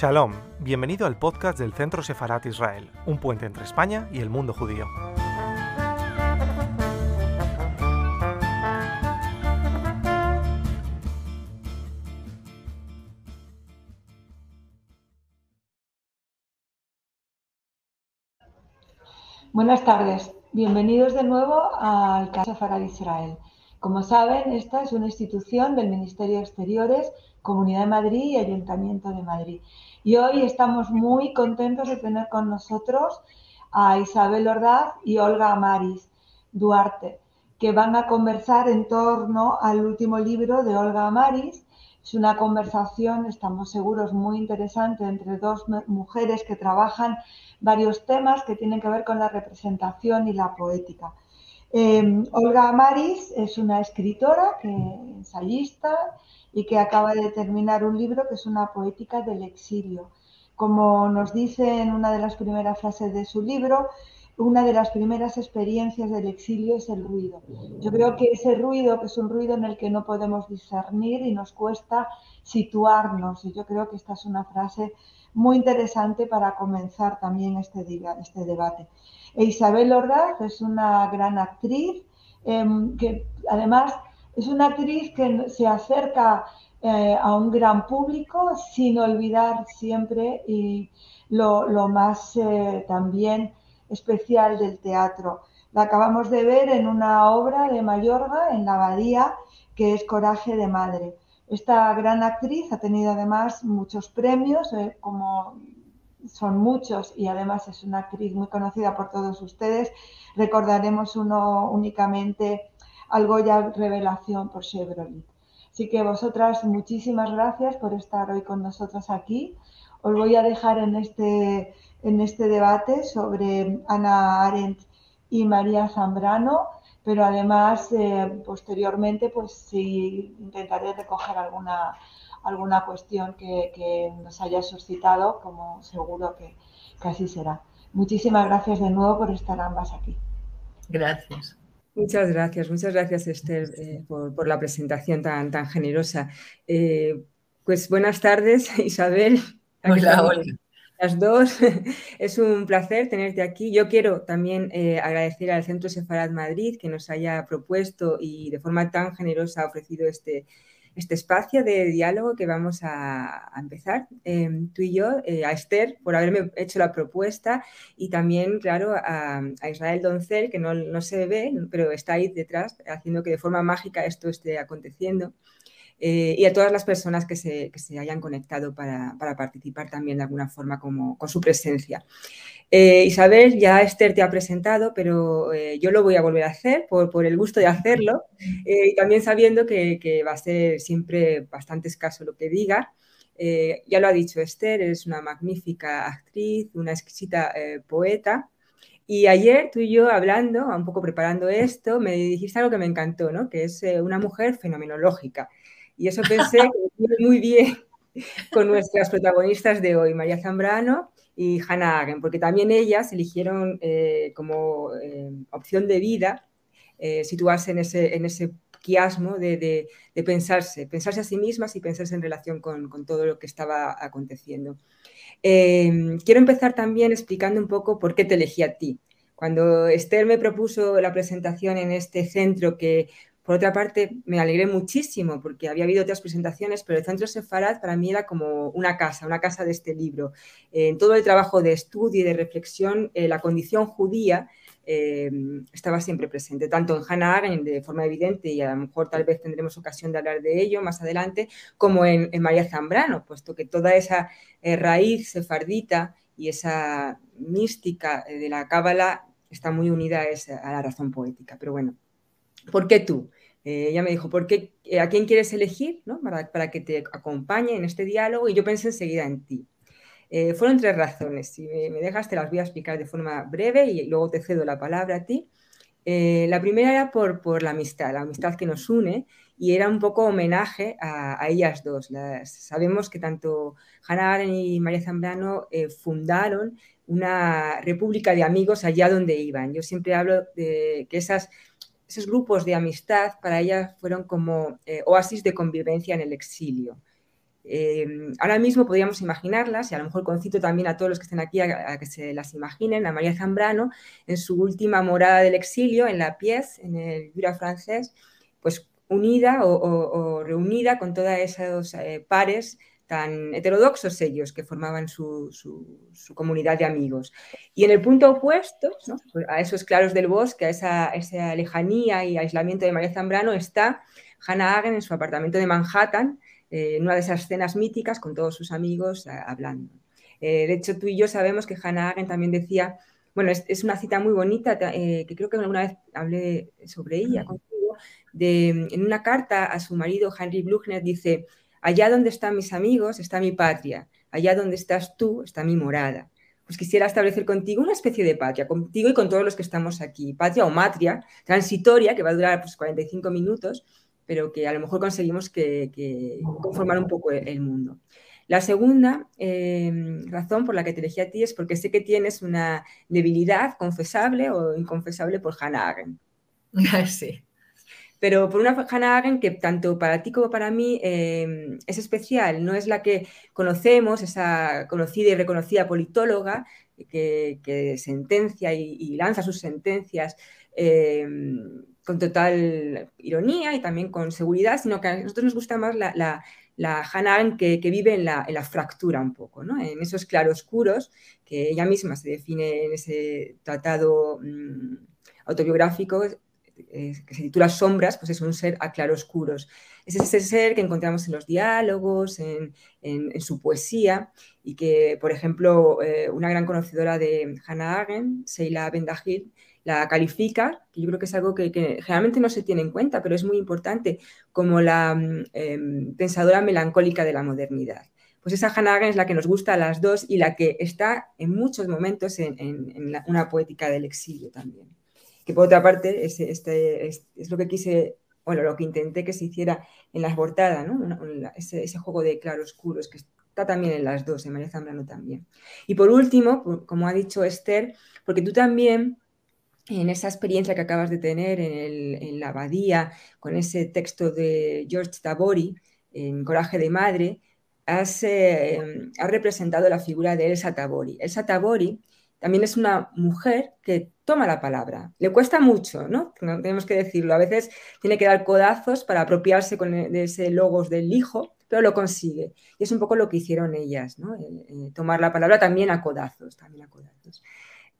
Shalom, bienvenido al podcast del Centro Sefarat Israel, un puente entre España y el mundo judío. Buenas tardes, bienvenidos de nuevo al Casa Sefarat Israel. Como saben, esta es una institución del Ministerio de Exteriores, Comunidad de Madrid y Ayuntamiento de Madrid. Y hoy estamos muy contentos de tener con nosotros a Isabel Ordaz y Olga Amaris Duarte, que van a conversar en torno al último libro de Olga Amaris. Es una conversación, estamos seguros, muy interesante entre dos mujeres que trabajan varios temas que tienen que ver con la representación y la poética. Eh, Olga Amaris es una escritora, que, ensayista y que acaba de terminar un libro que es una poética del exilio. Como nos dice en una de las primeras frases de su libro, una de las primeras experiencias del exilio es el ruido. Yo creo que ese ruido, que es un ruido en el que no podemos discernir y nos cuesta situarnos, y yo creo que esta es una frase muy interesante para comenzar también este, este debate. E Isabel Ordaz es una gran actriz em, que además es una actriz que se acerca eh, a un gran público sin olvidar siempre y lo, más eh, también especial del teatro. La acabamos de ver en una obra de Mayorga, en la Abadía, que es Coraje de Madre. Esta gran actriz ha tenido además muchos premios, eh, como son muchos y además es una actriz muy conocida por todos ustedes. Recordaremos uno únicamente algo ya revelación por Chevrolet. Así que vosotras, muchísimas gracias por estar hoy con nosotros aquí. Os voy a dejar en este, en este debate sobre Ana Arendt y María Zambrano, pero además eh, posteriormente pues sí intentaré recoger alguna alguna cuestión que, nos haya suscitado, como seguro que, así será. Muchísimas gracias de nuevo por estar ambas aquí. Gracias. Muchas gracias, muchas gracias Esther eh, por, la presentación tan, tan generosa. Eh, pues buenas tardes Isabel. Hola, hola. Las dos, es un placer tenerte aquí. Yo quiero también eh, agradecer al Centro Sefarad Madrid que nos haya propuesto y de forma tan generosa ofrecido este, este espacio de diálogo que vamos a, empezar, em, tú y yo, eh, a Esther por haberme hecho la propuesta y también, claro, a, Israel Doncel, que no, se ve, pero está ahí detrás, haciendo que de forma mágica esto esté aconteciendo. Eh, y a todas las personas que se, hayan conectado para, participar también de alguna forma como, con su presencia. Eh, Isabel, ya Esther te ha presentado, pero eh, yo lo voy a volver a hacer por, el gusto de hacerlo y también sabiendo que, va a ser siempre bastante escaso lo que diga. ya lo ha dicho Esther, es una magnífica actriz, una exquisita poeta. Y ayer tú y yo hablando, un poco preparando esto, me dijiste algo que me encantó, ¿no? que es una mujer fenomenológica. Y eso pensé que muy bien con nuestras protagonistas de hoy, María Zambrano y Hannah Agen, porque también ellas eligieron eh, como eh, opción de vida eh, situarse en ese, en ese quiasmo de, de, pensarse, pensarse a sí mismas y pensarse en relación con, con todo lo que estaba aconteciendo. quiero empezar también explicando un poco por qué te elegí a ti. Cuando Esther me propuso la presentación en este centro que por otra parte, me alegré muchísimo porque había habido otras presentaciones, pero el Centro Sefarad para mí era como una casa, una casa de este libro. en todo el trabajo de estudio y de reflexión, eh, la condición judía eh, estaba siempre presente, tanto en Hannah Arendt de forma evidente, y a lo mejor tal vez tendremos ocasión de hablar de ello más adelante, como en, María Zambrano, puesto que toda esa eh, raíz sefardita y esa mística de la cábala está muy unida a, a la razón poética. Pero bueno, ¿Por qué tú? Eh, ella me dijo, ¿por qué, eh, ¿a quién quieres elegir para, que te acompañe en este diálogo? Y yo pensé enseguida en ti. Eh, fueron tres razones. Si me, dejas, te las voy a explicar de forma breve y luego te cedo la palabra a ti. la primera era por, la amistad, la amistad que nos une y era un poco homenaje a, ellas dos. sabemos que tanto Hannah Arendt y María Zambrano fundaron una república de amigos allá donde iban. Yo siempre hablo de que esas esos grupos de amistad para ella fueron como eh, oasis de convivencia en el exilio. Em, ahora mismo podríamos imaginarlas, y a lo mejor concito también a todos los que estén aquí a, que se las imaginen, a María Zambrano en su última morada del exilio, en la pieza, en el Jura francés, pues unida o, reunida con todos esos eh, pares tan heterodoxos ellos que formaban su, comunidad de amigos. Y en el punto opuesto, pues a esos claros del bosque, a esa, esa, lejanía y aislamiento de María Zambrano, está Hannah Hagen en su apartamento de Manhattan, eh, en una de esas escenas míticas con todos sus amigos eh, hablando. Eh, de hecho, tú y yo sabemos que Hannah Hagen también decía, bueno, es, una cita muy bonita, que creo que alguna vez hablé sobre ella contigo, de, en una carta a su marido Henry Bluchner dice, allá donde están mis amigos está mi patria, allá donde estás tú está mi morada. Pues quisiera establecer contigo una especie de patria, contigo y con todos los que estamos aquí, patria o matria, transitoria, que va a durar pues, 45 minutos, pero que a lo mejor conseguimos que, conformar un poco el mundo. La segunda em, razón por la que te elegí a ti es porque sé que tienes una debilidad confesable o inconfesable por Hannah Arendt. Sí. Pero por una Hannah Arendt que tanto para ti como para mí em, es especial, no es la que conocemos, esa conocida y reconocida politóloga que, sentencia y, lanza sus sentencias em, con total ironía y también con seguridad, sino que a nosotros nos gusta más la, Hannah que, vive en la, fractura un poco, ¿no? en esos claroscuros que ella misma se define en ese tratado mm, autobiográfico eh, que se titula Sombras, pues es un ser a claroscuros. Es ese ser que encontramos en los diálogos, en, su poesía, y que, por ejemplo, eh, una gran conocedora de Hannah Arendt, Sheila Bendahil, la califica, que yo creo que es algo que, generalmente no se tiene en cuenta, pero es muy importante, como la mm, em, pensadora melancólica de la modernidad. Pues esa Hannah Arendt es la que nos gusta a las dos y la que está en muchos momentos en, una poética del exilio también. Que por otra parte es, este, es, lo que quise, bueno, lo que intenté que se hiciera en las portadas, ¿no? ese, juego de claroscuros que está también en las dos, en María Zambrano también. Y por último, como ha dicho Esther, porque tú también en esa experiencia que acabas de tener en, la abadía, con ese texto de George Tabori, en Coraje de Madre, has, eh, representado la figura de Elsa Tabori. Elsa Tabori también es una mujer que toma la palabra. Le cuesta mucho, ¿no? Tenemos que decirlo. A veces tiene que dar codazos para apropiarse con e, de ese logos del hijo, pero lo consigue. Y es un poco lo que hicieron ellas, ¿no? Eh, eh, tomar la palabra también a codazos, también a codazos.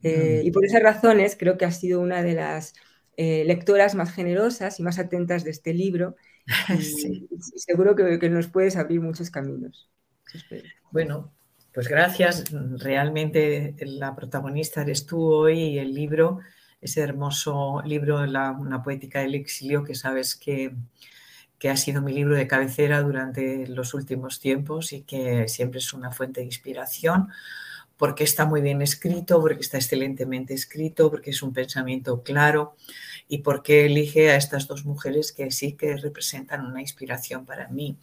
Eh, y por esas razones creo que ha sido una de las lectoras más generosas y más atentas de este libro. Y, seguro que, nos puedes abrir muchos caminos. Bueno, pues gracias. Realmente la protagonista eres tú hoy y el libro, ese hermoso libro, la, Una poética del exilio, que sabes que, que ha sido mi libro de cabecera durante los últimos tiempos y que siempre es una fuente de inspiración porque está muy bien escrito, porque está excelentemente escrito, porque es un pensamiento claro y porque elige a estas dos mujeres que sí que representan una inspiración para mí,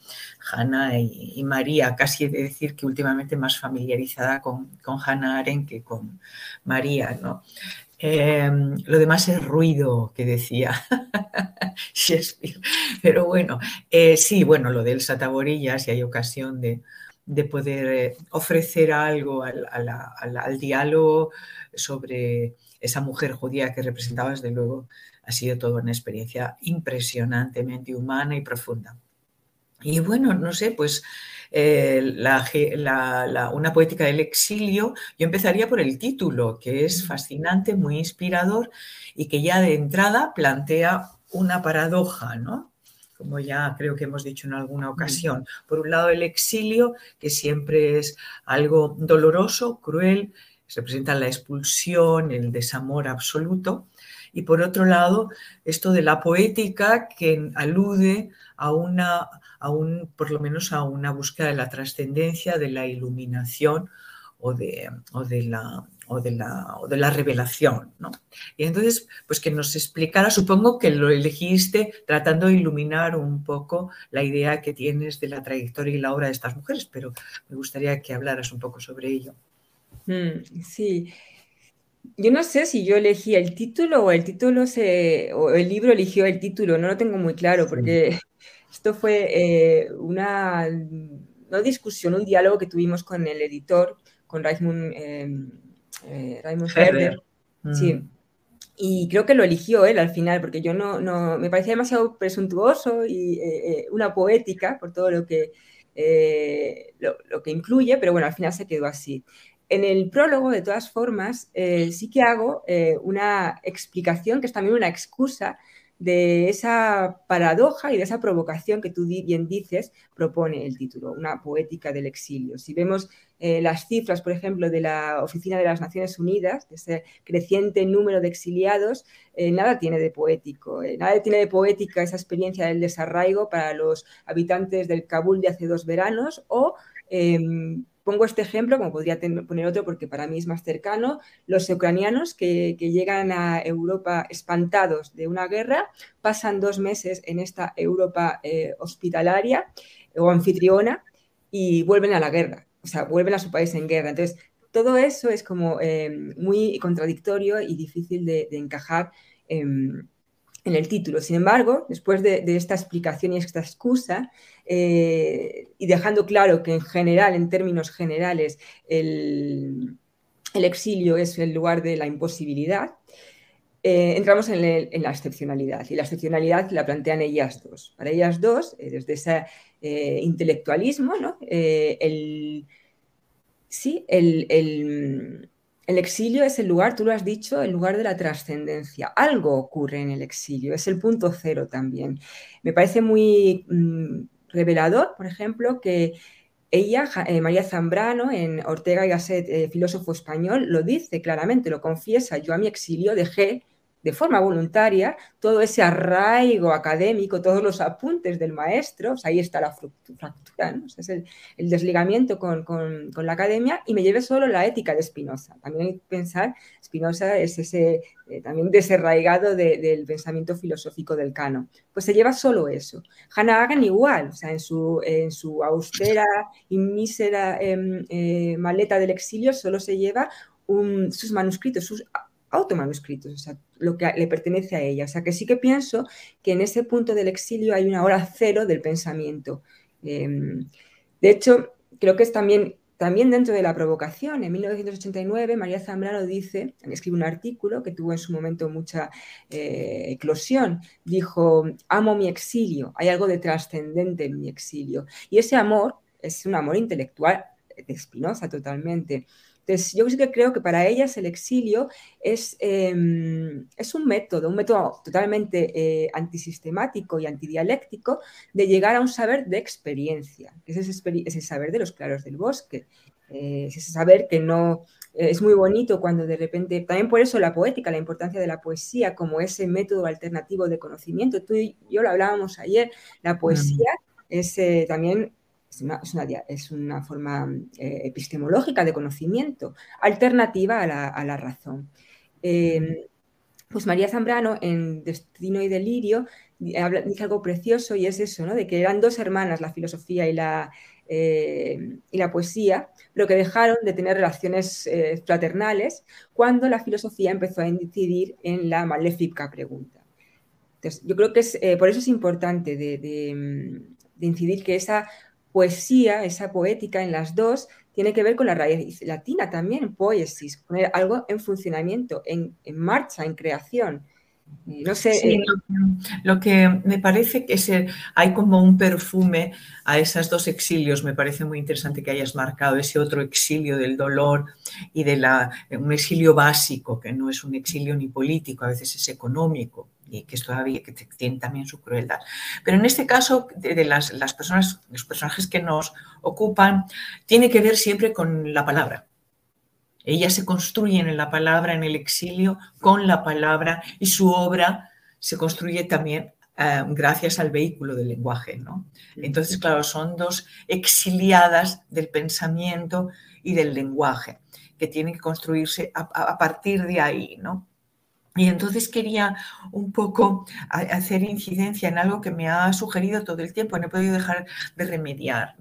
Hannah y, María, casi he de decir que últimamente más familiarizada con, con Hannah Arendt que con María, ¿no? Em, lo demás es ruido, que decía Shakespeare. Pero bueno, eh, sí, bueno, lo del Sataborilla, si hay ocasión de, de poder eh, ofrecer algo al, diálogo sobre esa mujer judía que representaba, desde luego, ha sido toda una experiencia impresionantemente humana y profunda. Y bueno, no sé, pues eh, una poética del exilio, yo empezaría por el título, que es fascinante, muy inspirador y que ya de entrada plantea una paradoja, ¿no? Como ya creo que hemos dicho en alguna ocasión. Por un lado, el exilio, que siempre es algo doloroso, cruel, se presenta la expulsión, el desamor absoluto. Y por otro lado, esto de la poética que alude a una, a un, por lo menos a una búsqueda de la trascendencia, de la iluminación o de, o de la o de la, de la revelación. ¿no? Y entonces, pues que nos explicara, supongo que lo elegiste tratando de iluminar un poco la idea que tienes de la trayectoria y la obra de estas mujeres, pero me gustaría que hablaras un poco sobre ello. Mm, sí. Yo no sé si yo elegí el título o el título se, o el libro eligió el título, no lo tengo muy claro, porque esto fue eh, una no discusión, un diálogo que tuvimos con el editor, con Raimund, eh, Herder. Sí. Mm. Y creo que lo eligió él al final, porque yo no, no me parecía demasiado presuntuoso y una poética por todo lo que, lo, que incluye, pero bueno, al final se quedó así. En el prólogo, de todas formas, sí que hago una explicación, que es también una excusa de esa paradoja y de esa provocación que tú bien dices, propone el título, una poética del exilio. Si vemos eh, las cifras, por ejemplo, de la Oficina de las Naciones Unidas, de ese creciente número de exiliados, eh, nada tiene de poético, eh, nada tiene de poética esa experiencia del desarraigo para los habitantes del Kabul de hace dos veranos o em, Pongo este ejemplo, como podría poner otro porque para mí es más cercano, los ucranianos que, llegan a Europa espantados de una guerra, pasan dos meses en esta Europa hospitalaria o anfitriona y vuelven a la guerra, o sea, vuelven a su país en guerra. Entonces, todo eso es como eh, muy contradictorio y difícil de, encajar en el título. Sin embargo, después de, esta explicación y esta excusa, eh, y dejando claro que en general, en términos generales, el, exilio es el lugar de la imposibilidad, eh, entramos en, la excepcionalidad. Y la excepcionalidad la plantean ellas dos. Para ellas dos, eh, desde ese intelectualismo, ¿no? el, sí, el el exilio es el lugar, tú lo has dicho, el lugar de la trascendencia. Algo ocurre en el exilio, es el punto cero también. Me parece muy mm, revelador, por ejemplo, que ella, eh, María Zambrano, en Ortega y Gasset, eh, filósofo español, lo dice claramente, lo confiesa. Yo a mi exilio dejé de forma voluntaria todo ese arraigo académico, todos los apuntes del maestro, ahí está la fractura, es el, desligamiento con, la academia y me llevé solo la ética de Spinoza. También hay que pensar, Spinoza es ese eh, también desarraigado del pensamiento filosófico del Cano. Pues se lleva solo eso. Hannah Hagen igual, o sea, en su, en su austera y mísera em, eh, maleta del exilio solo se lleva sus manuscritos, sus automanuscritos, o sea, lo que le pertenece a ella. O sea, que sí que pienso que en ese punto del exilio hay una hora cero del pensamiento. Em, de hecho, creo que es también, también dentro de la provocación. En 1989, María Zambrano dice, escribe un artículo que tuvo en su momento mucha eh, eclosión, dijo, amo mi exilio, hay algo de trascendente en mi exilio. Y ese amor es un amor intelectual de Spinoza totalmente. Entonces, yo sí que creo que para ellas el exilio es, em, es un método, un método totalmente eh, antisistemático y antidialéctico de llegar a un saber de experiencia, que es ese, saber de los claros del bosque, eh, es ese saber que no, eh, es muy bonito cuando de repente, también por eso la poética, la importancia de la poesía como ese método alternativo de conocimiento. Tú y yo lo hablábamos ayer, la poesía es también es una, forma eh, epistemológica de conocimiento, alternativa a la, razón. Em, pues María Zambrano en Destino y Delirio dice algo precioso y es eso, ¿no? de que eran dos hermanas, la filosofía y la, eh, y la poesía, pero que dejaron de tener relaciones eh, fraternales cuando la filosofía empezó a incidir en la maléfica pregunta. Entonces, yo creo que es, por eso es importante de incidir que esa poesía, esa poética en las dos, tiene que ver con la raíz latina también, poesis, poner algo en funcionamiento, en, marcha, en creación. No sé. Eh, lo, que, me parece que hay como un perfume a esos dos exilios. Me parece muy interesante que hayas marcado ese otro exilio del dolor y de la, un exilio básico, que no es un exilio ni político, a veces es económico y que es todavía que tiene también su crueldad. Pero en este caso, de, las, las, personas, los personajes que nos ocupan, tiene que ver siempre con la palabra. Ellas se construyen en la palabra, en el exilio, con la palabra, y su obra se construye también eh, gracias al vehículo del lenguaje. ¿no? Entonces, claro, son dos exiliadas del pensamiento y del lenguaje, que tienen que construirse a, a partir de ahí. ¿no? Y entonces quería un poco hacer incidencia en algo que me ha sugerido todo el tiempo, no he podido dejar de remediar,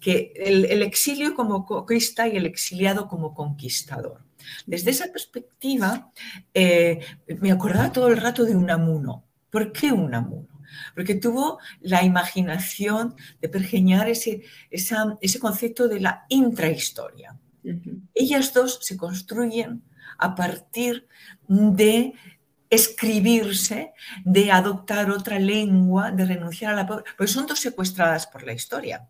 que el, exilio como conquista y el exiliado como conquistador. Desde esa perspectiva, eh, me acordaba todo el rato de Unamuno. ¿Por qué Unamuno? porque tuvo la imaginación de pergeñar ese, ese concepto de la intrahistoria. Ellas dos se construyen a partir de escribirse, de adoptar otra lengua, de renunciar a la pobreza, porque son dos secuestradas por la historia,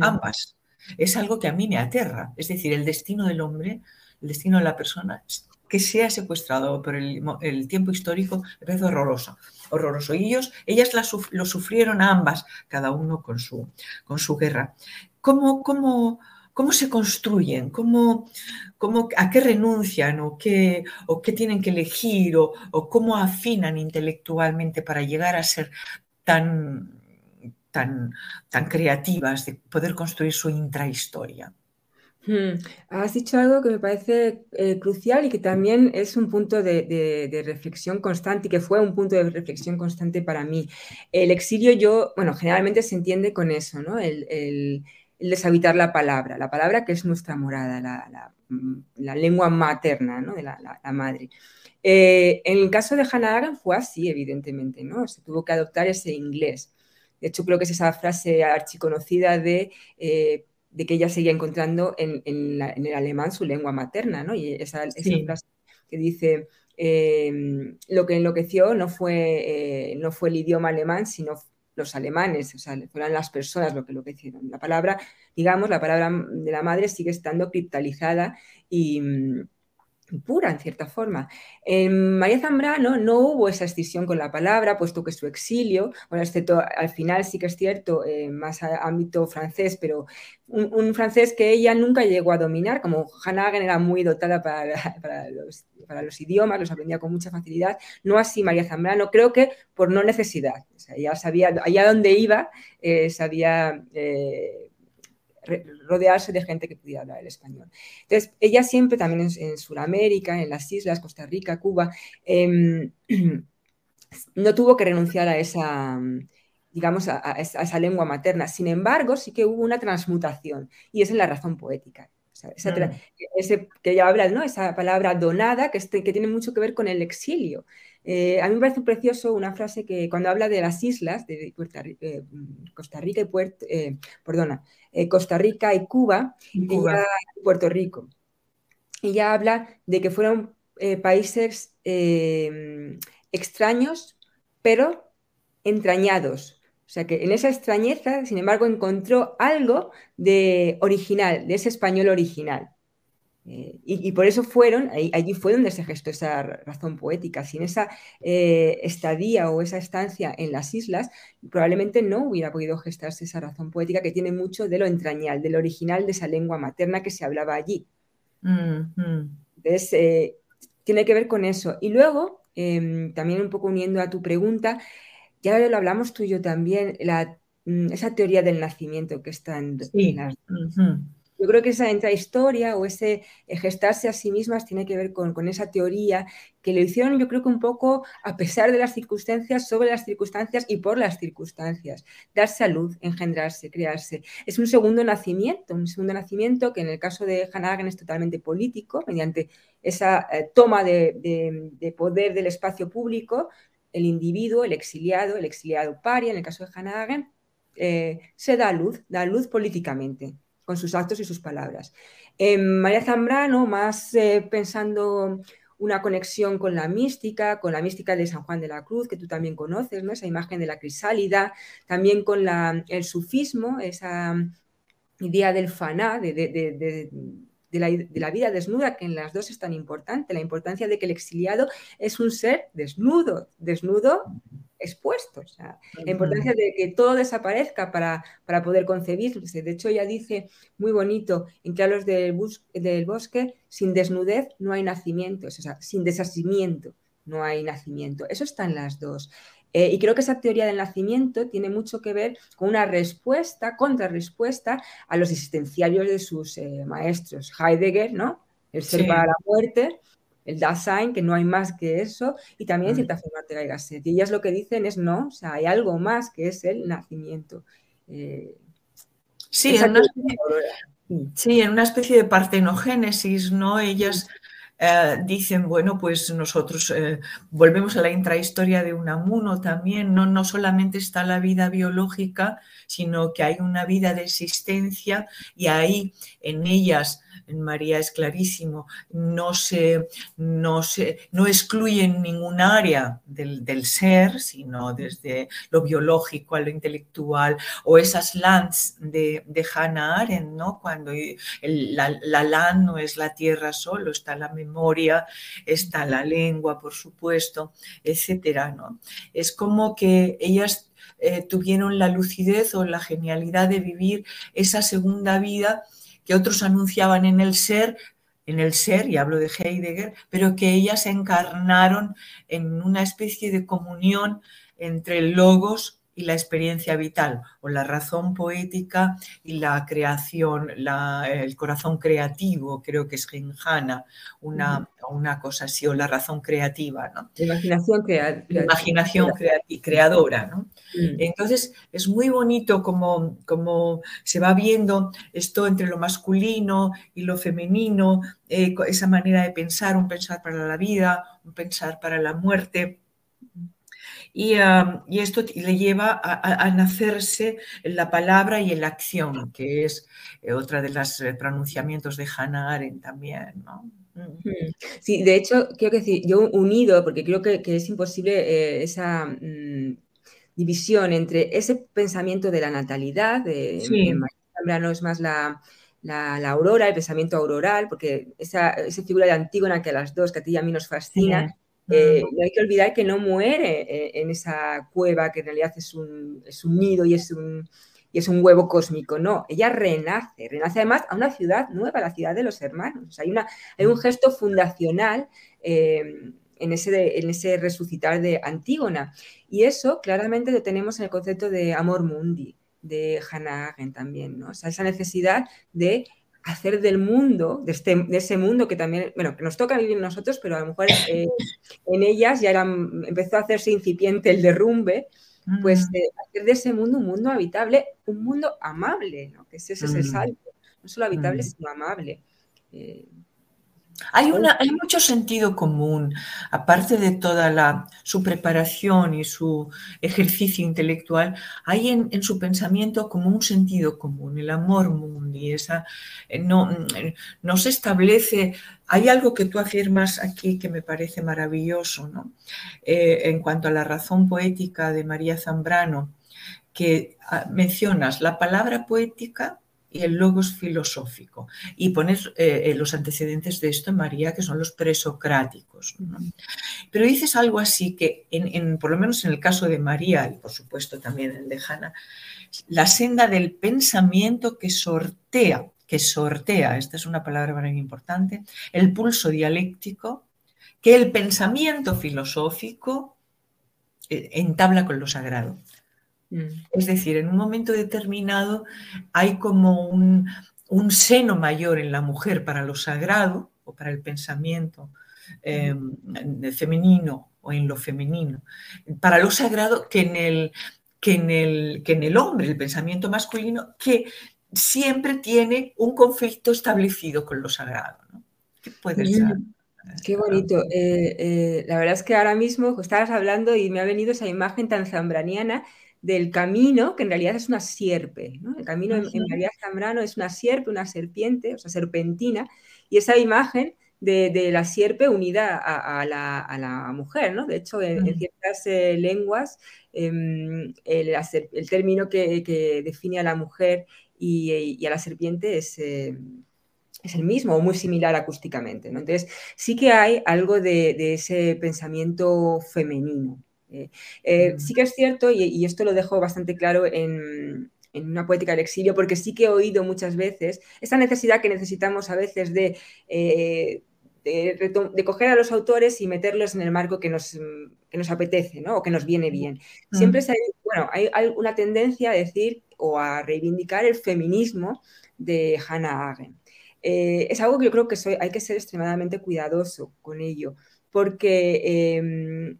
ambas. Es algo que a mí me aterra, es decir, el destino del hombre, el destino de la persona, que sea secuestrado por el, tiempo histórico, me parece horroroso, horroroso. Y ellos, ellas lo sufrieron ambas, cada uno con su, con su guerra. ¿Cómo, cómo, cómo se construyen, cómo, cómo, a qué renuncian o qué, o qué tienen que elegir o, cómo afinan intelectualmente para llegar a ser tan, tan, tan creativas de poder construir su intrahistoria. Hmm. Has dicho algo que me parece eh, crucial y que también es un punto de, reflexión constante y que fue un punto de reflexión constante para mí. El exilio yo, bueno, generalmente se entiende con eso, ¿no? el, el deshabitar la palabra, la palabra que es nuestra morada, la, mm, lengua materna de la, madre. Eh, en el caso de Hannah Arendt fue así, evidentemente, ¿no? Se tuvo que adoptar ese inglés. De hecho, creo que es esa frase archiconocida de, eh, de que ella seguía encontrando en, el alemán su lengua materna, ¿no? Y esa, frase que dice, eh, lo que enloqueció no fue, no fue el idioma alemán, sino los alemanes, o sea, fueron las personas lo que lo que hicieron. La palabra, digamos, la palabra de la madre sigue estando criptalizada y mm, pura en cierta forma. En María Zambrano no hubo esa escisión con la palabra, puesto que su exilio, bueno, excepto al final sí que es cierto, eh, más a ámbito francés, pero un, francés que ella nunca llegó a dominar, como Hannah era muy dotada para, los, idiomas, los aprendía con mucha facilidad, no así María Zambrano, creo que por no necesidad, o sea, ella sabía, allá donde iba, eh, sabía... Eh, rodearse de gente que pudiera hablar el español. Entonces, ella siempre también en, Sudamérica, en las islas, Costa Rica, Cuba, em, no tuvo que renunciar a esa digamos, a, esa lengua materna. Sin embargo, sí que hubo una transmutación y es en la razón poética. Mm. ese, que ella habla, ¿no? Esa palabra donada que, este, que tiene mucho que ver con el exilio. Eh, a mí me parece precioso una frase que cuando habla de las islas de eh, Costa Rica y Puerto, eh, perdona, Costa Rica y Cuba, y Puerto Rico. Ella habla de que fueron países extraños, pero entrañados. O sea que en esa extrañeza, sin embargo, encontró algo de original, de ese español original. Eh, y, por eso fueron, allí fue donde se gestó esa razón poética. Sin esa eh, estadía o esa estancia en las islas, probablemente no hubiera podido gestarse esa razón poética que tiene mucho de lo entrañal, de lo original de esa lengua materna que se hablaba allí. Entonces, eh, tiene que ver con eso. Y luego, em, también un poco uniendo a tu pregunta, ya lo hablamos tú y yo también, mm, esa teoría del nacimiento que está en, las... Yo creo que esa intrahistoria o ese gestarse a sí mismas tiene que ver con, esa teoría que lo hicieron yo creo que un poco a pesar de las circunstancias, sobre las circunstancias y por las circunstancias. Dar salud, engendrarse, crearse. Es un segundo nacimiento, un segundo nacimiento que en el caso de Hannah Arendt es totalmente político, mediante esa eh, toma de, poder del espacio público, el individuo, el exiliado, el exiliado paria, en el caso de Hannah Arendt, eh, se da luz, da luz políticamente con sus actos y sus palabras. María Zambrano, más eh, pensando una conexión con la mística, con la mística de San Juan de la Cruz, que tú también conoces, ¿no? esa imagen de la crisálida, también con el sufismo, esa idea del faná, de, de, la, vida desnuda, que en las dos es tan importante, la importancia de que el exiliado es un ser desnudo, desnudo expuesto. la importancia de que todo desaparezca para, para, poder concebirse. De hecho, ella dice muy bonito en Claros del, del Bosque, sin desnudez no hay nacimiento, o sea, sin desasimiento no hay nacimiento. Eso está en las dos. Eh, y creo que esa teoría del nacimiento tiene mucho que ver con una respuesta, contrarrespuesta a los existenciarios de sus eh, maestros. Heidegger, ¿no? El ser para la muerte, el Dasein, que no hay más que eso, y también, en cierta forma, Ortega y Gasset. Y ellas lo que dicen es no, o sea, hay algo más que es el nacimiento. Eh, sí, en una especie, sí, en una especie de partenogénesis, ¿no? Ellas eh, dicen, bueno, pues nosotros eh, volvemos a la intrahistoria de Unamuno también, no, no solamente está la vida biológica, sino que hay una vida de existencia y ahí en ellas en María es clarísimo, no, se, no, se, no excluyen ningún área del, ser, sino desde lo biológico a lo intelectual, o esas lands de, de Hannah Arendt, ¿no? cuando la, la land no es la tierra solo, está la memoria, está la lengua, por supuesto, etcétera, ¿no? Es como que ellas eh, tuvieron la lucidez o la genialidad de vivir esa segunda vida que otros anunciaban en el ser, en el ser, y hablo de Heidegger, pero que ellas encarnaron en una especie de comunión entre logos y la experiencia vital, o la razón poética y la creación, el corazón creativo, creo que es Ginjana, una, una cosa así, o la razón creativa. ¿no? Imaginación, Imaginación creadora. ¿no? Mm. Entonces, es muy bonito como, como se va viendo esto entre lo masculino y lo femenino, eh, esa manera de pensar, un pensar para la vida, un pensar para la muerte y, esto le lleva a, nacerse en la palabra y en la acción, que es eh, otra de los eh, pronunciamientos de Hannah Arendt también. Mm. Mm. Sí, de hecho, quiero decir, yo unido, porque creo que, es imposible eh, esa mm, división entre ese pensamiento de la natalidad, de, sí. no es más la, aurora, el pensamiento auroral, porque esa, figura de Antígona que a las dos, que a ti y a mí nos fascina, eh, no hay que olvidar que no muere eh, en esa cueva que en realidad es un, es un nido y es un, y es un huevo cósmico, no, ella renace, renace además a una ciudad nueva, la ciudad de los hermanos. hay, una, hay un gesto fundacional eh, en, ese, en ese resucitar de Antígona. Y eso claramente lo tenemos en el concepto de amor mundi de Hannah Arendt también, ¿no? O sea, esa necesidad de hacer del mundo, de, este, de, ese mundo que también, bueno, que nos toca vivir nosotros, pero a lo mejor eh, en ellas ya empezó a hacerse incipiente el derrumbe, pues mm. hacer de ese mundo un mundo habitable, un mundo amable, ¿no? que ese, es el mm. salto, no solo habitable, mm. sino amable. Eh, hay, una, hay mucho sentido común, aparte de toda la, su preparación y su ejercicio intelectual, hay en, su pensamiento como un sentido común, el amor mundi, esa, eh, no, no, se establece, hay algo que tú afirmas aquí que me parece maravilloso, ¿no? Eh, en cuanto a la razón poética de María Zambrano, que ah, mencionas la palabra poética y el logos filosófico. Y pones eh, eh, los antecedentes de esto en María, que son los presocráticos. Pero dices algo así que, en, por lo menos en el caso de María, y por supuesto también en el de Hanna, la senda del pensamiento que sortea, que sortea, esta es una palabra muy importante, el pulso dialéctico, que el pensamiento filosófico eh, entabla con lo sagrado. Mm. Es decir, en un momento determinado hay como un, seno mayor en la mujer para lo sagrado o para el pensamiento em, femenino o en lo femenino, para lo sagrado que en el, que en el, que en el hombre, el pensamiento masculino, que siempre tiene un conflicto establecido con lo sagrado. ¿Qué puede ser? Qué bonito. Eh, eh, la verdad es que ahora mismo estabas hablando y me ha venido esa imagen tan zambraniana del camino, que en realidad es una sierpe. El camino en, María Zambrano es una sierpe, una serpiente, o sea, serpentina, y esa imagen de, la sierpe unida a, la, mujer, ¿no? De hecho, en, ciertas eh, lenguas, em, el, término que, define a la mujer y, a la serpiente es... Em, es el mismo o muy similar acústicamente. ¿no? Entonces, sí que hay algo de ese pensamiento femenino. Eh, eh, sí que es cierto, y, esto lo dejo bastante claro en, una poética del exilio, porque sí que he oído muchas veces esa necesidad que necesitamos a veces de, eh, de, coger a los autores y meterlos en el marco que nos, nos apetece ¿no? o que nos viene bien. Siempre hay, bueno, hay, una tendencia a decir o a reivindicar el feminismo de Hannah Arendt. es algo que yo creo que soy, hay que ser extremadamente cuidadoso con ello, porque em,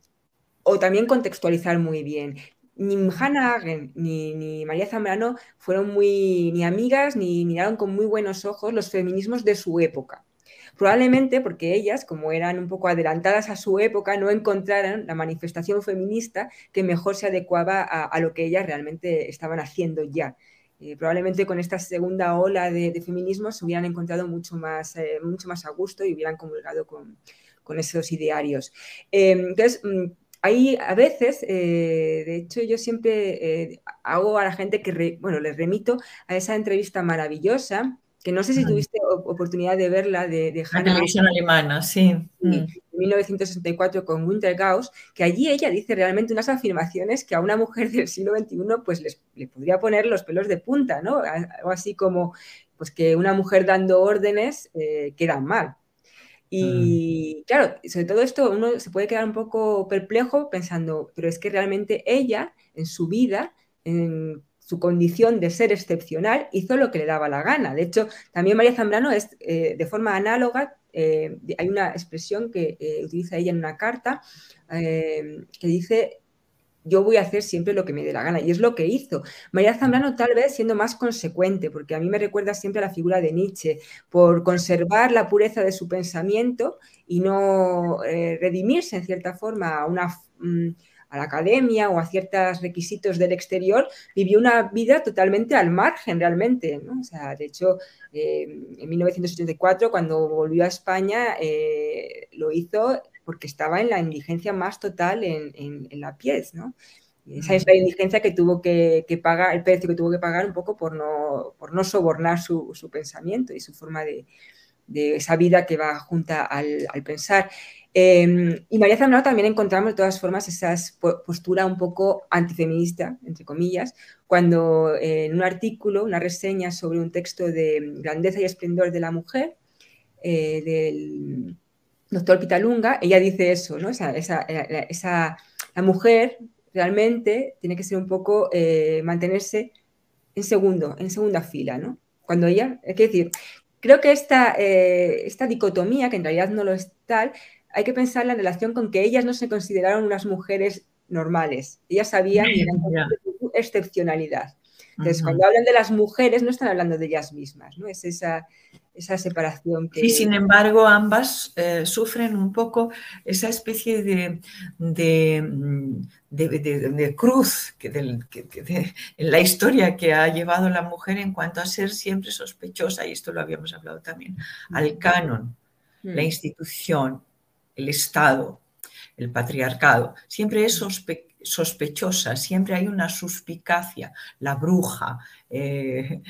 o también contextualizar muy bien. Ni Hannah Arendt ni, María Zambrano fueron muy ni amigas ni miraron con muy buenos ojos los feminismos de su época. Probablemente porque ellas, como eran un poco adelantadas a su época, no encontraran la manifestación feminista que mejor se adecuaba a, lo que ellas realmente estaban haciendo ya. Eh, probablemente con esta segunda ola de, feminismo se hubieran encontrado mucho más, eh, mucho más a gusto y hubieran comulgado con, esos idearios. Eh, entonces, mm, Ahí a veces, de hecho, yo siempre hago a la gente que, bueno, les remito a esa entrevista maravillosa que no sé si tuviste oportunidad de verla de, de Hannah. La televisión alemana, sí. En 1964 con Winter Gauss, que allí ella dice realmente unas afirmaciones que a una mujer del siglo XXI pues les, le podría poner los pelos de punta, ¿no? Algo así como pues que una mujer dando órdenes eh, queda mal. Y mm. claro, sobre todo esto uno se puede quedar un poco perplejo pensando, pero es que realmente ella en su vida, en su condición de ser excepcional, hizo lo que le daba la gana. De hecho, también María Zambrano es eh, de forma análoga, eh, hay una expresión que eh, utiliza ella en una carta que dice yo voy a hacer siempre lo que me dé la gana. Y es lo que hizo. María Zambrano tal vez siendo más consecuente, porque a mí me recuerda siempre a la figura de Nietzsche, por conservar la pureza de su pensamiento y no redimirse en cierta forma a una... Mm, a la academia o a ciertos requisitos del exterior, vivió una vida totalmente al margen realmente. ¿no? O sea, de hecho, eh, en 1984, cuando volvió a España, eh, lo hizo porque estaba en la indigencia más total en, en, la piez, ¿no? esa es la indigencia que tuvo que, pagar, el precio que tuvo que pagar un poco por no, por no sobornar su, su pensamiento y su forma de, de, esa vida que va junta al, al pensar. Em, y María Zambrano también encontramos de todas formas esa postura un poco antifeminista, entre comillas, cuando eh, en un artículo, una reseña sobre un texto de Grandeza y Esplendor de la Mujer, eh, del doctor Pitalunga, ella dice eso, ¿no? Esa, esa, la mujer realmente tiene que ser un poco, eh, mantenerse en segundo, en segunda fila, ¿no? Cuando ella, es decir, creo que esta, esta dicotomía, que en realidad no lo es tal, hay que pensar en relación con que ellas no se consideraron unas mujeres normales. Ellas sabían su excepcionalidad. Entonces, cuando hablan de las mujeres, no están hablando de ellas mismas, ¿no? Es esa, esa separación que... Y sin embargo, ambas eh, sufren un poco esa especie de, de, cruz que, en la historia que ha llevado la mujer en cuanto a ser siempre sospechosa, y esto lo habíamos hablado también, al canon, la institución, el Estado, el patriarcado, siempre es sospechosa, siempre hay una suspicacia, la bruja, eh,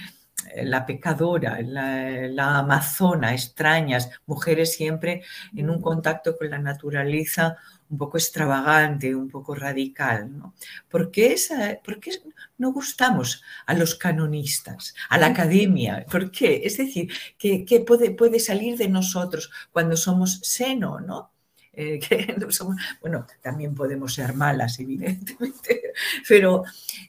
la pecadora, la, amazona, extrañas, mujeres siempre en un contacto con la naturaleza un poco extravagante, un poco radical. ¿no? ¿Por, qué no gustamos a los canonistas, a la academia? ¿Por qué? Es decir, ¿qué, puede, puede salir de nosotros cuando somos seno? ¿no? Eh, que no somos, bueno, también podemos ser malas, evidentemente, pero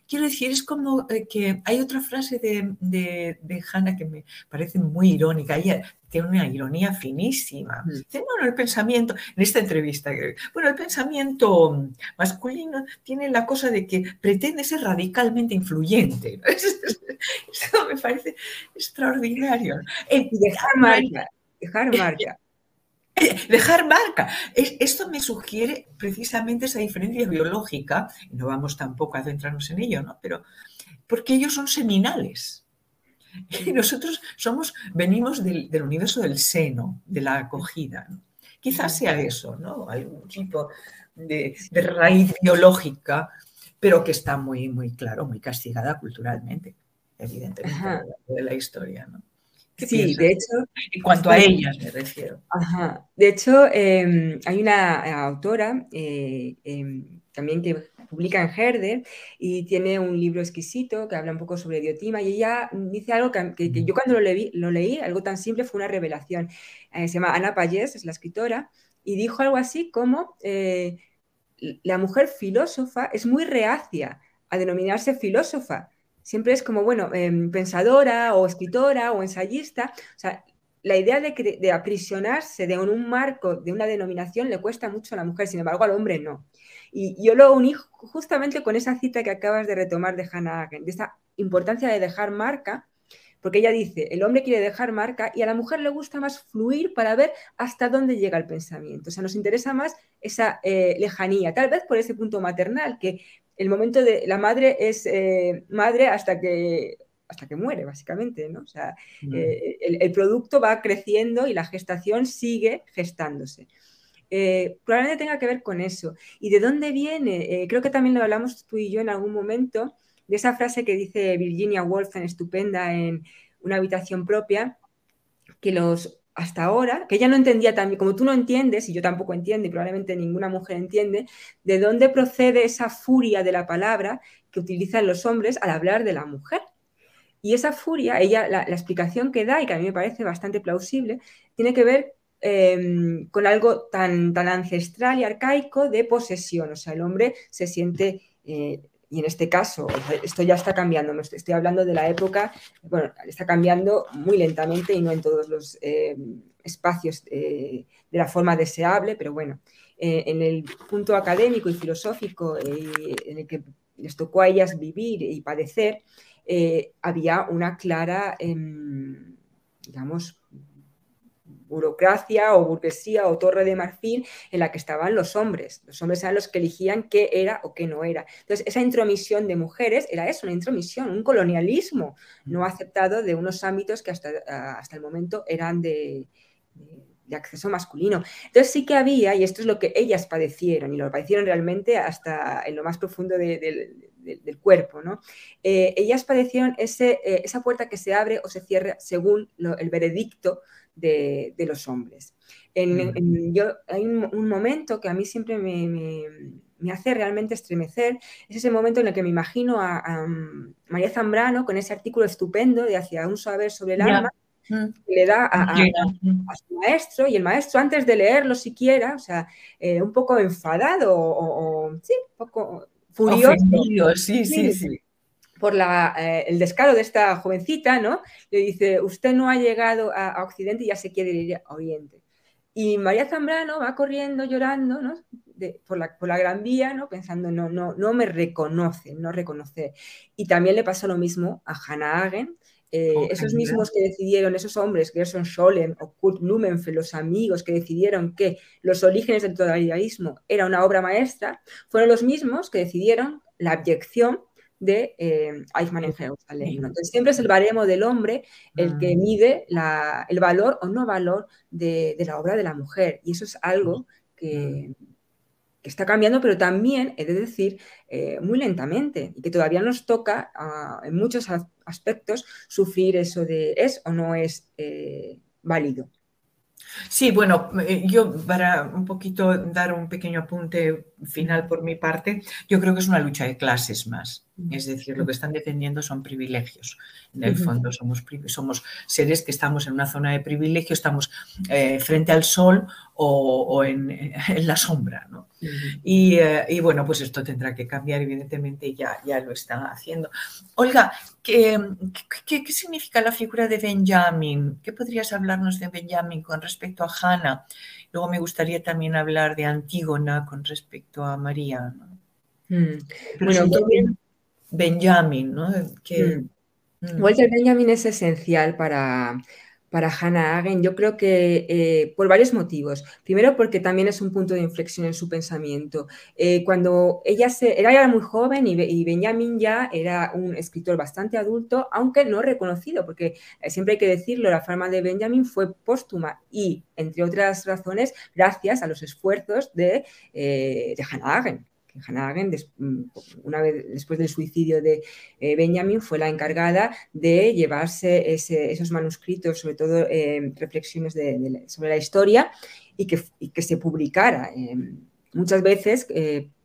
quiero decir, es como eh, que hay otra frase de, de, de Hannah que me parece muy irónica, ella tiene una ironía finísima. Dice, bueno, el pensamiento, en esta entrevista, bueno, el pensamiento masculino tiene la cosa de que pretende ser radicalmente influyente. Eso me parece extraordinario. dejar marca, dejar marca. Dejar marca. Esto me sugiere precisamente esa diferencia biológica, no vamos tampoco a adentrarnos en ello, ¿no? Pero porque ellos son seminales. Y nosotros somos, venimos del, universo del seno, de la acogida. Quizás sea eso, ¿no? Algún tipo de, raíz biológica, pero que está muy, muy claro, muy castigada culturalmente, evidentemente, de la historia, ¿no? Sí, de hecho. En cuanto a ellas me refiero. Ajá. De hecho, em, hay una eh, autora eh, em, también que publica en Herder y tiene un libro exquisito que habla un poco sobre Diotima y ella dice algo que, yo cuando lo leí, lo leí, algo tan simple, fue una revelación. Eh, se llama Ana Payés, es la escritora, y dijo algo así como la mujer filósofa es muy reacia a denominarse filósofa Siempre es como, bueno, em, pensadora o escritora o ensayista. O sea, la idea de, aprisionarse de un marco, de una denominación, le cuesta mucho a la mujer, sin embargo, al hombre no. Y yo lo uní justamente con esa cita que acabas de retomar de Hannah Arendt, de esa importancia de dejar marca, porque ella dice, el hombre quiere dejar marca y a la mujer le gusta más fluir para ver hasta dónde llega el pensamiento. O sea, nos interesa más esa eh, lejanía, tal vez por ese punto maternal, que el momento de la madre es eh, madre hasta que hasta que muere, básicamente, ¿no? O sea, mm. eh, el, producto va creciendo y la gestación sigue gestándose. probablemente tenga que ver con eso. ¿Y de dónde viene? creo que también lo hablamos tú y yo en algún momento, de esa frase que dice Virginia Woolf en estupenda en una habitación propia, que los hasta ahora, que ella no entendía también, como tú no entiendes, y yo tampoco entiendo, y probablemente ninguna mujer entiende, de dónde procede esa furia de la palabra que utilizan los hombres al hablar de la mujer. Y esa furia, ella, la, explicación que da, y que a mí me parece bastante plausible, tiene que ver em, con algo tan, tan ancestral y arcaico de posesión. O sea, el hombre se siente eh, y en este caso, esto ya está cambiando, estoy hablando de la época, bueno, está cambiando muy lentamente y no en todos los eh, espacios eh, de la forma deseable, pero bueno, eh, en el punto académico y filosófico en el que les tocó a ellas vivir y padecer, había una clara, em, digamos, burocracia o burguesía o torre de marfil en la que estaban los hombres. Los hombres eran los que elegían qué era o qué no era. Entonces, esa intromisión de mujeres era eso, una intromisión, un colonialismo no aceptado de unos ámbitos que hasta, hasta el momento eran de, acceso masculino. Entonces sí que había, y esto es lo que ellas padecieron, y lo padecieron realmente hasta en lo más profundo del cuerpo, ¿no? Eh, ellas padecieron ese, eh, esa puerta que se abre o se cierra según el veredicto de, los hombres. En, yo, hay un, momento que a mí siempre me, hace realmente estremecer, es ese momento en el que me imagino a, María Zambrano con ese artículo estupendo de Hacia un saber sobre el alma, mm. que le da a, su maestro, y el maestro antes de leerlo siquiera, o sea, eh, un poco enfadado o, sí, un poco furioso. sí, sí, sí por eh, el descaro de esta jovencita, ¿no? Le dice, usted no ha llegado a, Occidente y ya se quiere ir a Oriente. Y María Zambrano va corriendo, llorando, ¿no? por, la, por, la, Gran Vía, ¿no? Pensando, no, no, no me reconoce, no reconoce. Y también le pasó lo mismo a Hannah Arendt, eh, esos mismos que decidieron, esos hombres, Gerson Scholem o Kurt Blumenfeld, los amigos que decidieron que Los orígenes del totalitarismo era una obra maestra, fueron los mismos que decidieron la abyección de eh, Eichmann en Jerusalén. Entonces, siempre es el baremo del hombre el que ah. mide el valor o no valor de, la obra de la mujer. Y eso es algo que, está cambiando, pero también, he de decir, eh, muy lentamente y que todavía nos toca ah, en muchos aspectos sufrir eso de es o no es eh, válido. Sí, bueno, eh, yo para un poquito dar un pequeño apunte final por mi parte, yo creo que es una lucha de clases más. Es decir, lo que están defendiendo son privilegios. En el fondo somos, somos seres que estamos en una zona de privilegio, estamos eh, frente al sol o, en, la sombra. ¿no? Eh, y, bueno, pues esto tendrá que cambiar, evidentemente ya, ya lo están haciendo. Olga, ¿qué, qué, qué significa la figura de Benjamin? ¿Qué podrías hablarnos de Benjamin con respecto a Hannah? Luego me gustaría también hablar de Antígona con respecto a María. Mm. Bueno, Benjamin, ¿no? Que, mm. Mm. Walter Benjamin es esencial para, para Hannah Arendt, yo creo que eh, por varios motivos. Primero, porque también es un punto de inflexión en su pensamiento. Eh, cuando ella se, era muy joven y, Benjamin ya era un escritor bastante adulto, aunque no reconocido, porque eh, siempre hay que decirlo, la fama de Benjamin fue póstuma y, entre otras razones, gracias a los esfuerzos de, de Hannah Arendt que Hannah Arendt, mm, una vez después del suicidio de eh, Benjamin, fue la encargada de llevarse esos manuscritos, sobre todo eh, reflexiones sobre la historia, y que, se publicara. Eh, muchas veces,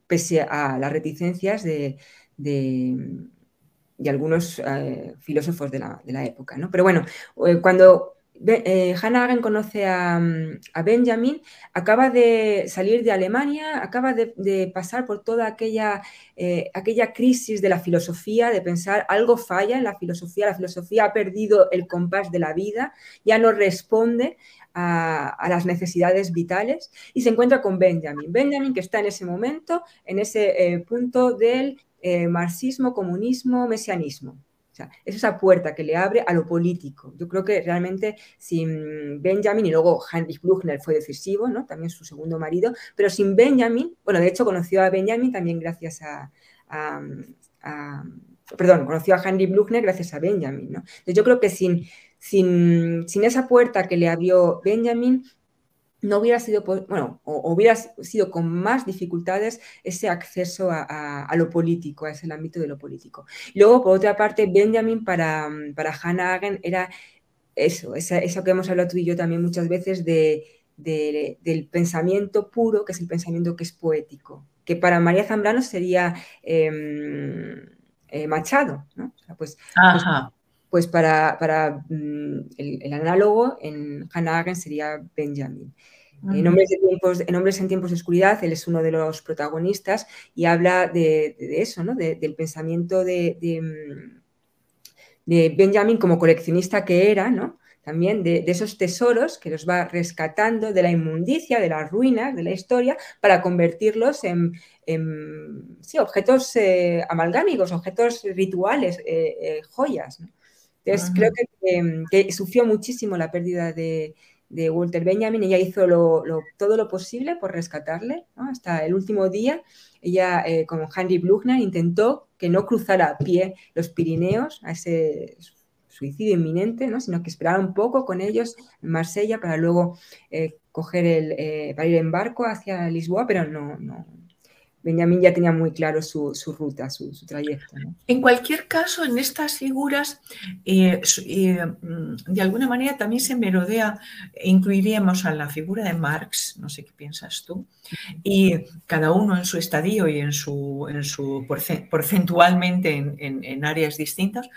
pese a las reticencias de, algunos filósofos de la, de la época. ¿no? Pero bueno, cuando eh, Hannah Arendt conoce a, Benjamin, acaba de salir de Alemania, acaba de, pasar por toda aquella, eh, aquella, crisis de la filosofía, de pensar algo falla en la filosofía, la filosofía ha perdido el compás de la vida, ya no responde a, las necesidades vitales y se encuentra con Benjamin. Benjamin que está en ese momento, en ese eh, punto del marxismo, comunismo, mesianismo. Sea, es esa puerta que le abre a lo político. Yo creo que realmente sin Benjamin, y luego Heinrich Bruckner fue decisivo, ¿no? también su segundo marido, pero sin Benjamin, bueno, de hecho conoció a Benjamin también gracias a, perdón, conoció a Heinrich Bruckner gracias a Benjamin. ¿no? Entonces yo creo que sin, sin, sin esa puerta que le abrió Benjamin, no hubiera sido, bueno, o, hubiera sido con más dificultades ese acceso a, lo político, a ese ámbito de lo político. Luego, por otra parte, Benjamin para, para Hannah Arendt era eso, eso que hemos hablado tú y yo también muchas veces de, del pensamiento puro, que es el pensamiento que es poético, que para María Zambrano sería em, eh, Machado, ¿no? pues, pues, pues, para, para mm, el, el, análogo en Hannah Arendt sería Benjamin. En hombres, tiempos, en hombres, en tiempos, de oscuridad, él es uno de los protagonistas y habla de, eso, ¿no? del pensamiento de, mm, de, Benjamin como coleccionista que era, ¿no? también de, esos tesoros que los va rescatando de la inmundicia, de las ruinas, de la historia, para convertirlos en, sí, objetos eh, amalgámicos, objetos rituales, eh, eh, joyas. Entonces, creo que sufrió muchísimo la pérdida de, de Walter Benjamin. Ella hizo todo lo posible por rescatarle. Hasta el último día, ella, eh, como Henry Bluchner, intentó que no cruzara a pie los Pirineos a ese suicidio inminente, ¿no? sino que esperara un poco con ellos en Marsella para luego eh, coger el, eh, para ir en barco hacia Lisboa, pero no, no, Benjamín ya tenía muy claro su, ruta, su, trayecto. En cualquier caso, en estas figuras, eh, eh, mm, de alguna manera también se merodea, incluiríamos a la figura de Marx, no sé qué piensas tú, y cada uno en su estadio y en su, en su porcentualmente en áreas distintas,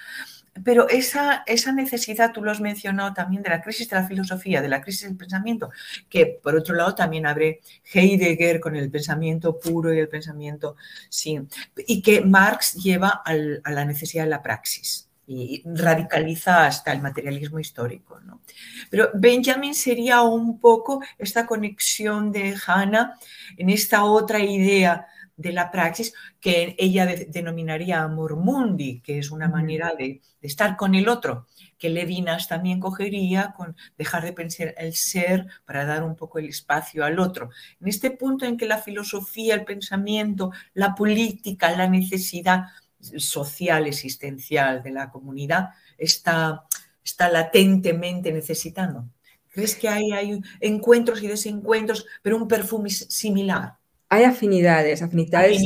pero esa, esa necesidad, tú lo has mencionado también, de la crisis de la filosofía, de la crisis del pensamiento, que por otro lado también abre Heidegger con el pensamiento puro y el pensamiento sin, y que Marx lleva a la necesidad de la praxis y radicaliza hasta el materialismo histórico. ¿no? Pero Benjamin sería un poco esta conexión de Hannah en esta otra idea de la praxis que ella denominaría amor mundi, que es una manera de, estar con el otro, que Levinas también cogería con dejar de pensar el ser para dar un poco el espacio al otro. En este punto en que la filosofía, el pensamiento, la política, la necesidad social, existencial de la comunidad está, está latentemente necesitando. ¿Crees que hay, hay encuentros y desencuentros, pero un perfume similar? Hay afinidades, afinidades,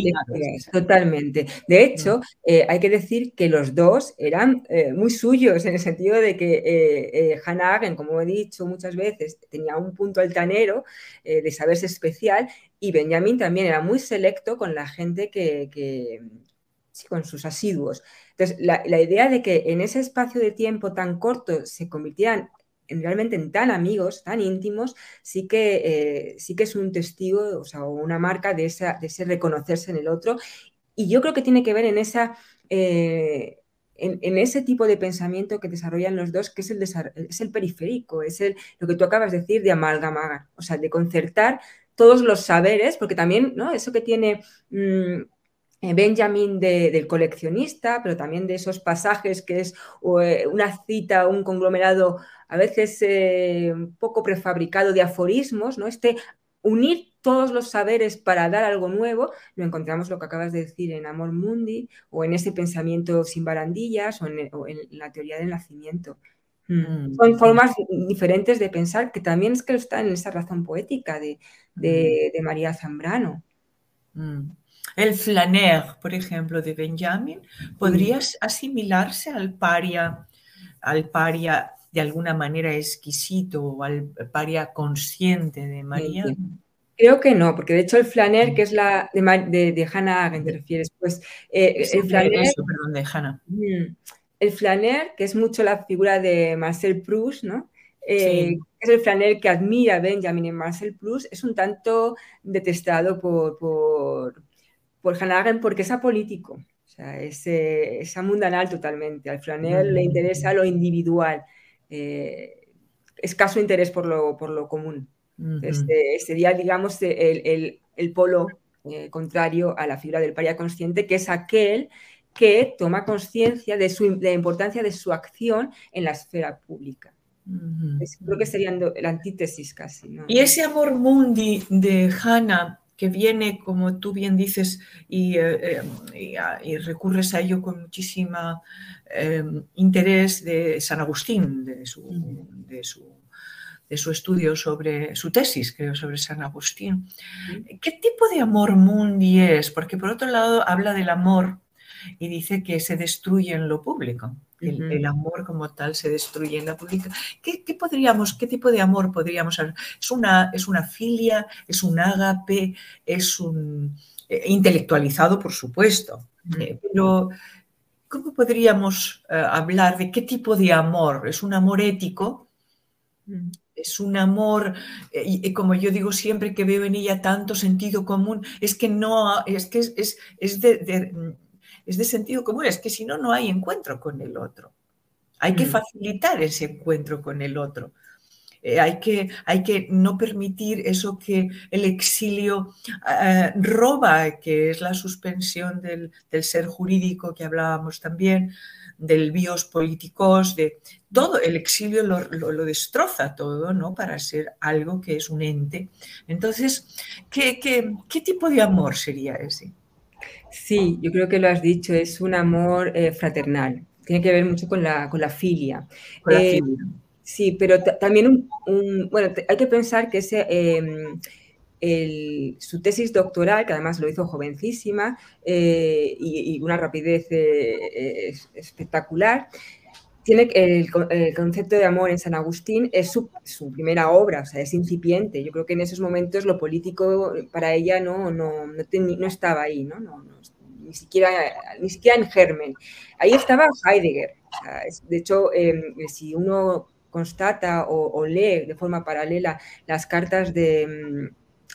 totalmente. De hecho, eh, hay que decir que los dos eran eh, muy suyos en el sentido de que eh, Hannah Arendt, como he dicho muchas veces, tenía un punto altanero de saberse especial y Benjamin también era muy selecto con la gente que, sí, con sus asiduos. Entonces, la, la, idea de que en ese espacio de tiempo tan corto se convirtieran realmente en tan amigos, tan íntimos, sí que, eh, sí que es un testigo, o sea, una marca de, esa, de ese reconocerse en el otro. Y yo creo que tiene que ver en esa... Eh, en, ese tipo de pensamiento que desarrollan los dos, que es el, es el periférico, es el, lo que tú acabas de decir de amalgamar, o sea, de concertar todos los saberes, porque también, ¿no? Eso que tiene mm, eh, Benjamin del coleccionista, pero también de esos pasajes que es una cita, un conglomerado a veces eh, un poco prefabricado de aforismos, ¿no? Este unir todos los saberes para dar algo nuevo, lo encontramos lo que acabas de decir en Amor Mundi o en ese pensamiento sin barandillas o en, la teoría del nacimiento. Mm. Mm. Son formas diferentes de pensar que también es que están en esa razón poética de, mm. María Zambrano. El flaner, por ejemplo, de Benjamin, ¿podría asimilarse al paria, al paria de alguna manera exquisito o al paria consciente de María? Creo que no, porque de hecho el flaner, que es la de, de, Hannah Arendt, te refieres, pues eh, el flaner... perdón, de Hannah. El flaner, que es mucho la figura de Marcel Proust, ¿no? Eh, es el flaner que admira Benjamin en Marcel Proust, es un tanto detestado por, por, por Hannah Arendt porque es apolítico, o sea, es, eh, es amundanal totalmente. Al flaner le interesa lo individual eh, escaso interés por lo, por lo común. este, sería, digamos, el, el, polo eh, contrario a la figura del paria consciente, que es aquel que toma conciencia de, de la importancia de su acción en la esfera pública. creo que sería la antítesis casi. Y ese amor mundi de Hannah que viene, como tú bien dices, y, eh, eh, recurres a ello con muchísimo em, interés de San Agustín, de su, de su, de su, estudio sobre su tesis, creo, sobre San Agustín. ¿Qué tipo de amor mundi es? Porque por otro lado habla del amor y dice que se destruye en lo público. El, amor como tal se destruye en la pública. ¿Qué, podríamos, qué tipo de amor podríamos hablar? ¿Es una, es una filia? ¿Es un ágape? ¿Es un eh, intelectualizado, por supuesto? Eh, pero, ¿cómo podríamos eh, hablar de qué tipo de amor? ¿Es un amor ético? Es un amor, y, como yo digo siempre que veo en ella tanto sentido común, es que no, es que es, es de es de sentido común, es que si no, no hay encuentro con el otro. Hay que mm. facilitar ese encuentro con el otro. Eh, hay, que, hay, que, no permitir eso que el exilio eh, roba, que es la suspensión del, ser jurídico que hablábamos también, del bios políticos, de todo, el exilio lo, destroza todo, ¿no? Para ser algo que es un ente. Entonces, ¿qué, qué tipo de amor sería ese? Sí, yo creo que lo has dicho, es un amor eh, fraternal. Tiene que ver mucho con la, con la filia. Eh, sí, pero también un, bueno, hay que pensar que ese, em, su tesis doctoral, que además lo hizo jovencísima eh, y, y, una rapidez espectacular, tiene el, concepto de amor en San Agustín, es su, primera obra, o sea, es incipiente. Yo creo que en esos momentos lo político para ella no, no, no, estaba ahí, ¿no? ni, siquiera, ni siquiera en germen. Ahí estaba Heidegger. de hecho, em, si uno constata o, lee de forma paralela las cartas de em,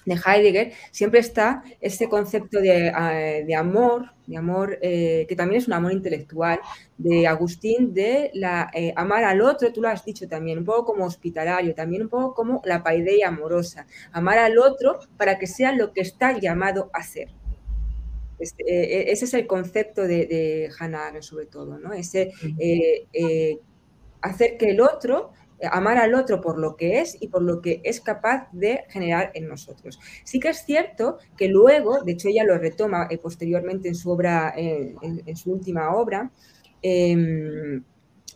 de Heidegger, siempre está ese concepto de, ah, amor, de amor eh, que también es un amor intelectual, de Agustín, de la, eh, amar al otro, tú lo has dicho también, un poco como hospitalario, también un poco como la paideia amorosa, amar al otro para que sea lo que está llamado a ser. Este, eh, ese es el concepto de, de Hannah sobre todo, ¿no? Ese, hacer que el otro amar al otro por lo que es y por lo que es capaz de generar en nosotros. Sí que es cierto que luego, de hecho ella lo retoma eh, posteriormente en su obra, en, su última obra, em,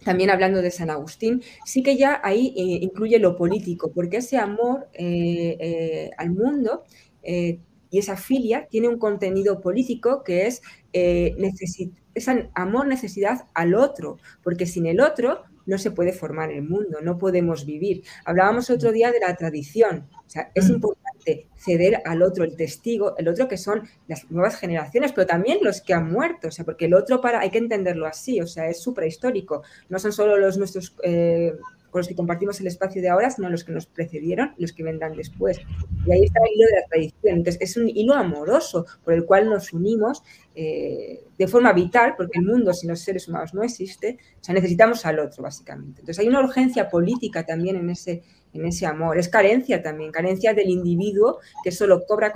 también hablando de San Agustín, sí que ya ahí eh, incluye lo político, porque ese amor eh, al mundo y esa filia tiene un contenido político que es, es amor, necesidad al otro, porque sin el otro no se puede formar el mundo, no podemos vivir. Hablábamos otro día de la tradición, o sea, es mm. importante ceder al otro, el testigo, el otro que son las nuevas generaciones, pero también los que han muerto, o sea, porque el otro para, hay que entenderlo así, o sea, es suprahistórico, no son solo los nuestros eh, con los que compartimos el espacio de ahora, sino los que nos precedieron los que vendrán después. Y ahí está el hilo de la tradición. Entonces, es un hilo amoroso por el cual nos unimos eh, de forma vital, porque el mundo sin los seres humanos no existe, o sea, necesitamos al otro, básicamente. Entonces, hay una urgencia política también en ese, en ese amor. Es carencia también, carencia del individuo que solo cobra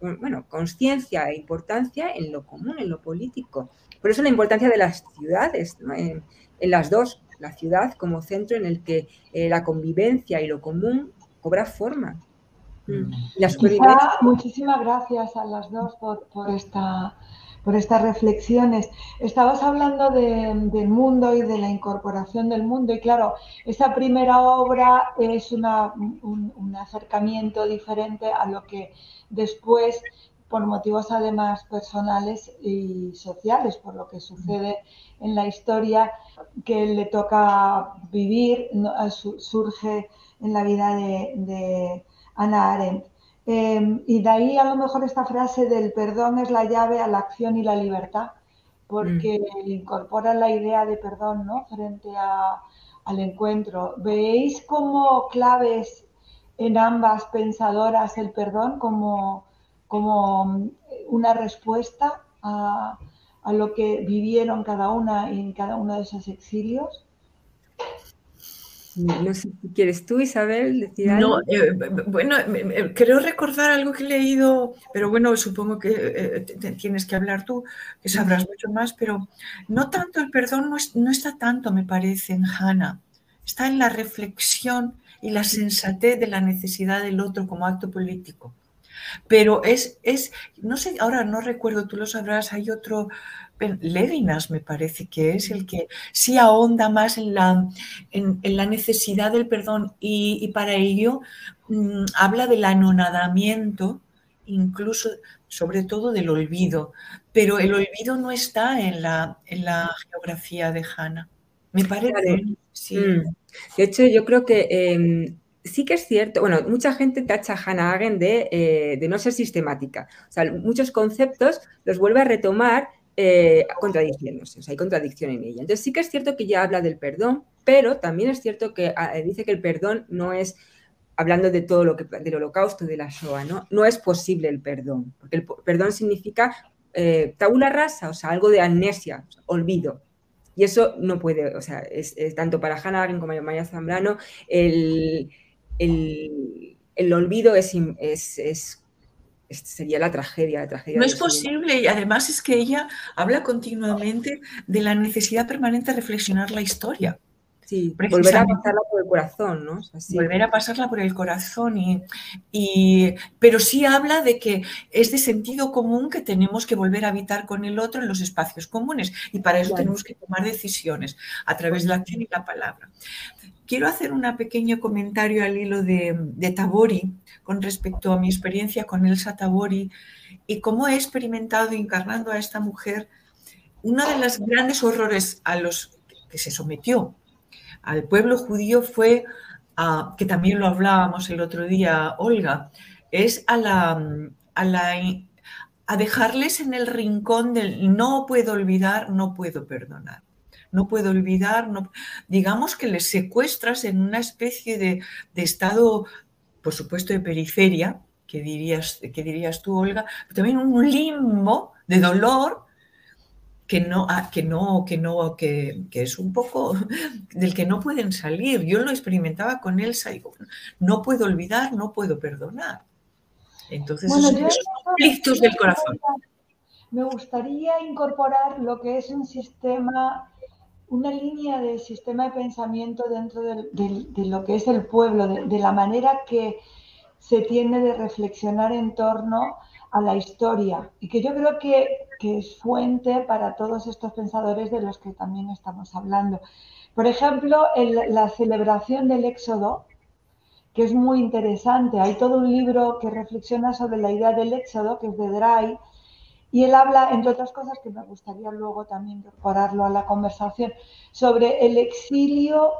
bueno, conciencia e importancia en lo común, en lo político. Por eso la importancia de las ciudades, en, en las dos, la ciudad como centro en el que eh, la convivencia y lo común cobra forma. Mm. muchísimas gracias a las dos por, esta, por estas reflexiones. Estabas hablando del mundo y de la incorporación del mundo y claro, esa primera obra es una, un, acercamiento diferente a lo que después por motivos además personales y sociales, por lo que sucede en la historia que le toca vivir, surge en la vida de, de Ana Arendt. Em, y de ahí a lo mejor esta frase del perdón es la llave a la acción y la libertad, porque mm. incorpora la idea de perdón ¿no? frente al encuentro. ¿Veis como claves en ambas pensadoras el perdón como como una respuesta a, lo que vivieron cada una en cada uno de esos exilios? No sé si quieres tú, Isabel, decir algo. No, eh, bueno, creo recordar algo que he leído, pero bueno, supongo que eh, tienes que hablar tú, que sabrás mucho más, pero no tanto el perdón, no, está tanto, me parece, en Hannah. Está en la reflexión y la sensatez de la necesidad del otro como acto político. Pero es, es, no sé, ahora no recuerdo, tú lo sabrás, hay otro, Levinas me parece que es el que sí ahonda más en la, en, la necesidad del perdón y, para ello mm, habla del anonadamiento, incluso sobre todo del olvido, pero el olvido no está en la, en la geografía de Hannah. Me parece. Sí. Mm. De hecho, yo creo que em, sí que es cierto, bueno, mucha gente tacha a Hannah Arendt de, eh, de, no ser sistemática. O sea, muchos conceptos los vuelve a retomar eh, contradiciéndose, o sea, hay contradicción en ella. Entonces sí que es cierto que ya habla del perdón, pero también es cierto que ah, dice que el perdón no es, hablando de todo lo que, del holocausto, de la Shoah, ¿no? No es posible el perdón, porque el perdón significa eh, tabula rasa, o sea, algo de amnesia, olvido. Y eso no puede, o sea, es, tanto para Hannah Arendt como para Maya Zambrano, el, el, olvido es, es sería la tragedia, la tragedia. No es posible y además es que ella habla continuamente de la necesidad permanente de reflexionar la historia. Sí, volver a pasarla por el corazón, ¿no? Volver a pasarla por el corazón y, y, pero sí habla de que es de sentido común que tenemos que volver a habitar con el otro en los espacios comunes y para eso tenemos que tomar decisiones a través de la acción y la palabra. Quiero hacer un pequeño comentario al hilo de, Tabori con respecto a mi experiencia con Elsa Tabori y cómo he experimentado encarnando a esta mujer uno de los grandes horrores a los que se sometió al pueblo judío fue, que también lo hablábamos el otro día, Olga, es a la a dejarles en el rincón del no puedo olvidar, no puedo perdonar no puedo olvidar, no, digamos que les secuestras en una especie de, estado, por supuesto, de periferia, que dirías, que dirías tú, Olga, pero también un limbo de dolor que no, ah, que no, que no, que, es un poco del que no pueden salir. Yo lo experimentaba con Elsa y no puedo olvidar, no puedo perdonar. Entonces, esos conflictos del corazón. Me gustaría incorporar lo que es un sistema una línea de sistema de pensamiento dentro de, lo que es el pueblo, de, la manera que se tiene de reflexionar en torno a la historia y que yo creo que, es fuente para todos estos pensadores de los que también estamos hablando. Por ejemplo, la celebración del Éxodo, que es muy interesante. Hay todo un libro que reflexiona sobre la idea del Éxodo, que es de Dry, y él habla, entre otras cosas, que me gustaría luego también incorporarlo a la conversación, sobre el exilio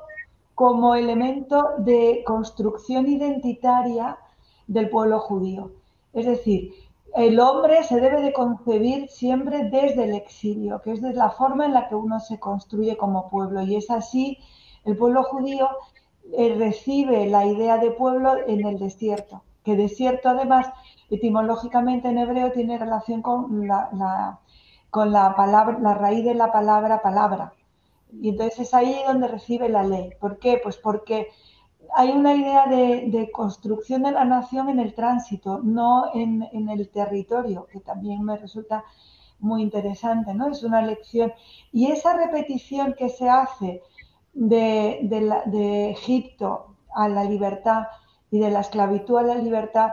como elemento de construcción identitaria del pueblo judío. Es decir, el hombre se debe de concebir siempre desde el exilio, que es de la forma en la que uno se construye como pueblo. Y es así, el pueblo judío eh, recibe la idea de pueblo en el desierto, que desierto además etimológicamente en hebreo tiene relación con la, con la palabra, la raíz de la palabra palabra. Y entonces es ahí donde recibe la ley. ¿Por qué? Pues porque hay una idea de, construcción de la nación en el tránsito, no en, el territorio, que también me resulta muy interesante, ¿no? Es una lección. Y esa repetición que se hace de, de Egipto a la libertad y de la esclavitud a la libertad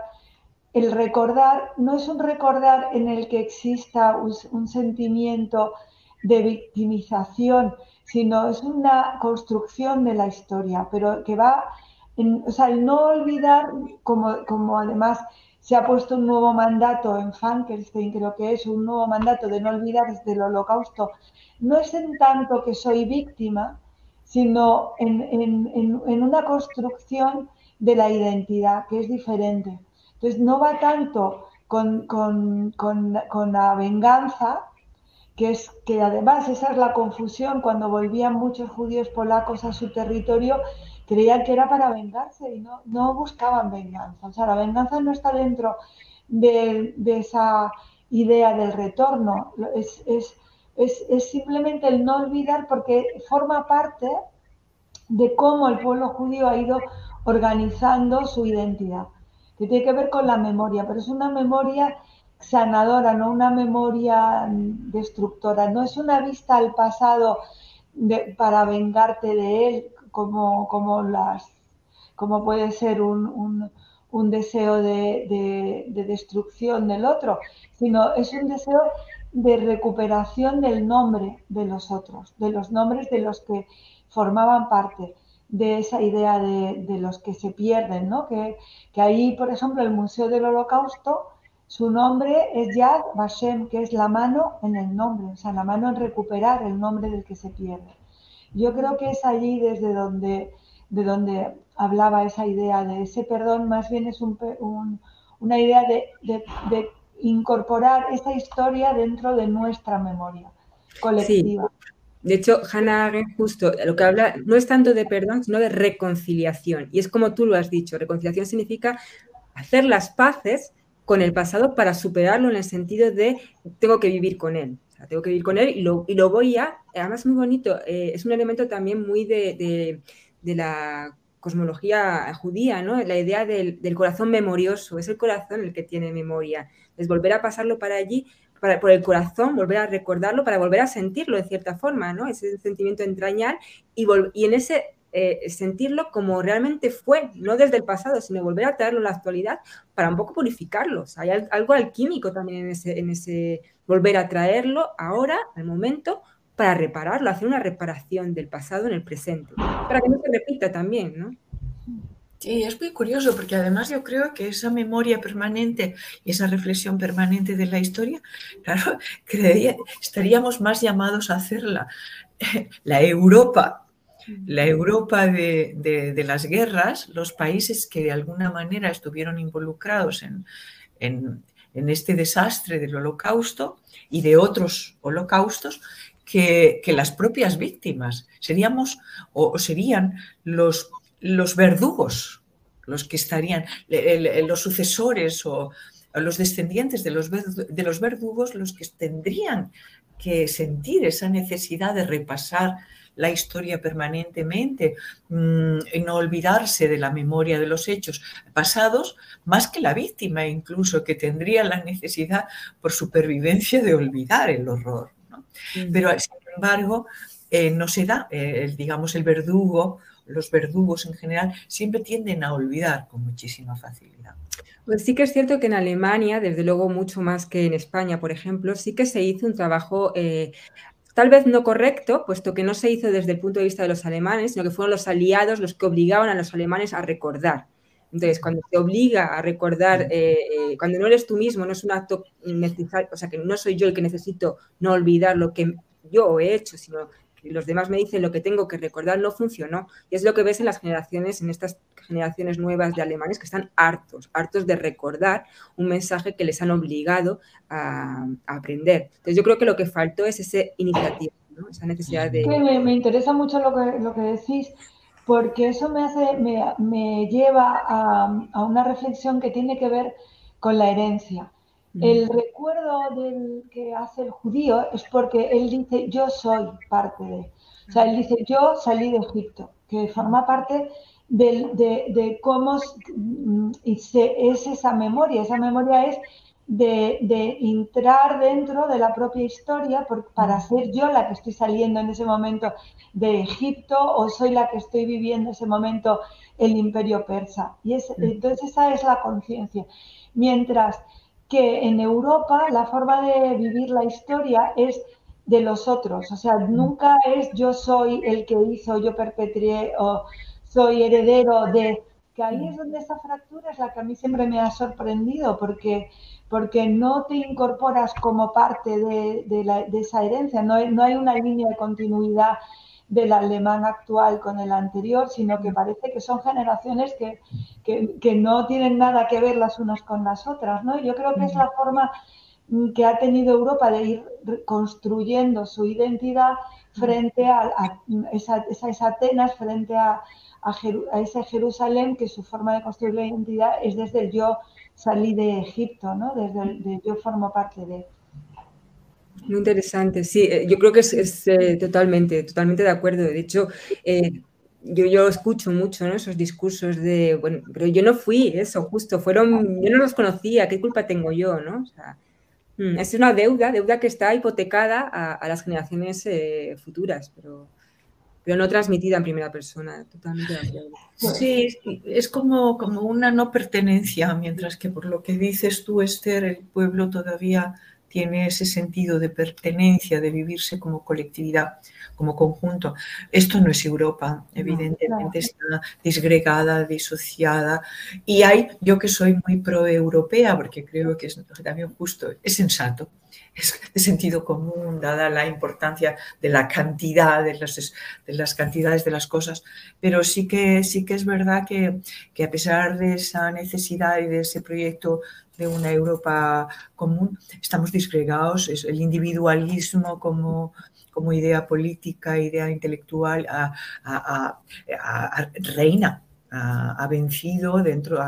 el recordar no es un recordar en el que exista un, sentimiento de victimización, sino es una construcción de la historia, pero que va, en, o sea, el no olvidar, como, además se ha puesto un nuevo mandato en Frankenstein, creo que es un nuevo mandato de no olvidar desde el holocausto, no es en tanto que soy víctima, sino en una construcción de la identidad, que es diferente. Entonces, no va tanto con, la venganza, que es que además esa es la confusión cuando volvían muchos judíos polacos a su territorio, creían que era para vengarse y no, no buscaban venganza. O sea, la venganza no está dentro de, esa idea del retorno, es, es, simplemente el no olvidar porque forma parte de cómo el pueblo judío ha ido organizando su identidad, que tiene que ver con la memoria, pero es una memoria sanadora, no una memoria destructora, no es una vista al pasado para vengarte de él, como, como, las, como puede ser un, deseo de, destrucción del otro, sino es un deseo de recuperación del nombre de los otros, de los nombres de los que formaban parte de esa idea de, los que se pierden, ¿no? Que, que, ahí, por ejemplo, el Museo del Holocausto, su nombre es Yad Vashem, que es la mano en el nombre, o sea, la mano en recuperar el nombre del que se pierde. Yo creo que es allí desde donde, de donde hablaba esa idea de ese perdón, más bien es una idea de, incorporar esa historia dentro de nuestra memoria colectiva. De hecho, Hannah Arendt justo lo que habla no es tanto de perdón, sino de reconciliación. Y es como tú lo has dicho, reconciliación significa hacer las paces con el pasado para superarlo en el sentido de tengo que vivir con él tengo que vivir con él y lo, y lo voy a, además muy bonito, eh, es un elemento también muy de, la cosmología judía, ¿no? La idea del, corazón memorioso, es el corazón el que tiene memoria, es volver a pasarlo para allí, para, por el corazón, volver a recordarlo, para volver a sentirlo de cierta forma, ¿no? Ese sentimiento entrañar y, y en ese eh, sentirlo como realmente fue, no desde el pasado, sino volver a traerlo a la actualidad para un poco purificarlos. Hay algo alquímico también en ese, en ese volver a traerlo ahora, al momento, para repararlo, hacer una reparación del pasado en el presente, para que no se repita también, ¿no? Sí, es muy curioso porque además yo creo que esa memoria permanente y esa reflexión permanente de la historia, claro, estaríamos más llamados a hacerla. La Europa la Europa de, las guerras, los países que de alguna manera estuvieron involucrados en, este desastre del holocausto y de otros holocaustos, que, las propias víctimas. Seríamos o, serían los, los verdugos los que estarían, los sucesores o, los descendientes de los, de los verdugos los que tendrían que sentir esa necesidad de repasar la historia permanentemente mm, y no olvidarse de la memoria de los hechos pasados, más que la víctima incluso, que tendría la necesidad por supervivencia de olvidar el horror. Pero, sin embargo, eh, no se da, eh, digamos, el verdugo, los verdugos en general, siempre tienden a olvidar con muchísima facilidad. Pues sí que es cierto que en Alemania, desde luego mucho más que en España, por ejemplo, sí que se hizo un trabajo eh, Tal vez no correcto, puesto que no se hizo desde el punto de vista de los alemanes, sino que fueron los aliados los que obligaban a los alemanes a recordar. Entonces, cuando te obliga a recordar, eh, eh, cuando no eres tú mismo, no es un acto necesario, o sea, que no soy yo el que necesito no olvidar lo que yo he hecho, sino los demás me dicen lo que tengo que recordar, no funcionó. Y es lo que ves en las generaciones, en estas generaciones nuevas de alemanes que están hartos, hartos de recordar un mensaje que les han obligado a, aprender. Entonces yo creo que lo que faltó es esa iniciativa, esa necesidad de... Me, interesa mucho lo que, lo que decís porque eso me, hace, me, lleva a, a una reflexión que tiene que ver con la herencia. El recuerdo del que hace el judío es porque él dice yo soy parte de. O sea, él dice yo salí de Egipto, que forma parte de, cómo es esa memoria. Esa memoria es de, entrar dentro de la propia historia para ser yo la que estoy saliendo en ese momento de Egipto o soy la que estoy viviendo en ese momento el imperio persa. Y es, entonces esa es la conciencia. Mientras que en Europa la forma de vivir la historia es de los otros, o sea, nunca es yo soy el que hizo, yo perpetré o soy heredero de, que ahí es donde esa fractura es la que a mí siempre me ha sorprendido, porque, porque no te incorporas como parte de, de, esa herencia, no no hay una línea de continuidad del alemán actual con el anterior, sino que parece que son generaciones que, que, no tienen nada que ver las unas con las otras, ¿no? Yo creo que es la forma mm, que ha tenido Europa de ir construyendo su identidad frente a, esas Atenas, frente a, a, ese Jerusalén, que su forma de construir la identidad es desde el yo salí de Egipto, ¿no? Desde el yo formo parte de... Muy interesante, sí, eh, yo creo que es, eh, totalmente, totalmente de acuerdo. De hecho, eh, yo, yo escucho mucho ¿no? esos discursos de, bueno, pero yo no fui eso, justo, fueron, yo no los conocía, ¿qué culpa tengo yo? ¿no? O sea, mm, es una deuda, deuda que está hipotecada a, las generaciones eh, futuras, pero, pero no transmitida en primera persona, totalmente Sí, es como, como una no pertenencia, mientras que por lo que dices tú, Esther, el pueblo todavía tiene ese sentido de pertenencia, de vivirse como colectividad, como conjunto. Esto no es Europa, evidentemente está disgregada, disociada. Y hay, yo que soy muy pro-europea, porque creo que es también justo, es sensato, es de sentido común, dada la importancia de la cantidad, de las, de las cantidades de las cosas, pero sí que, sí que es verdad que, que a pesar de esa necesidad y de ese proyecto de una Europa común, estamos disgregados, el individualismo como, como idea política, idea intelectual, reina, ha vencido dentro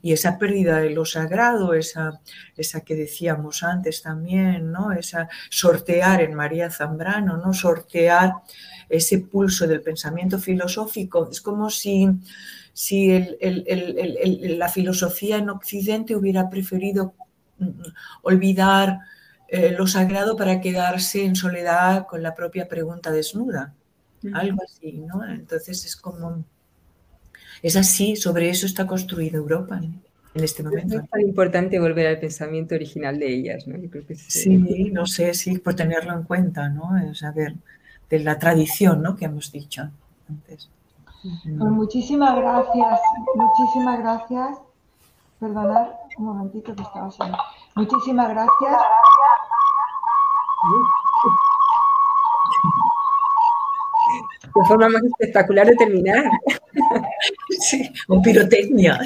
y esa pérdida de lo sagrado, esa, esa que decíamos antes también, ¿no? esa sortear en María Zambrano, ¿no? sortear ese pulso del pensamiento filosófico, es como si si la filosofía en Occidente hubiera preferido mm, olvidar eh, lo sagrado para quedarse en soledad con la propia pregunta desnuda. Algo así, ¿no? Entonces es como... Es así, sobre eso está construida Europa en este momento. Es tan importante volver al pensamiento original de ellas, ¿no? sí, no sé, sí, por tenerlo en cuenta, ¿no? Es saber de la tradición, ¿no? Que hemos dicho antes. Pues muchísimas gracias, muchísimas gracias. Perdonad un momentito que estaba haciendo. Muchísimas gracias. Qué forma más espectacular de terminar. Sí, con pirotecnia.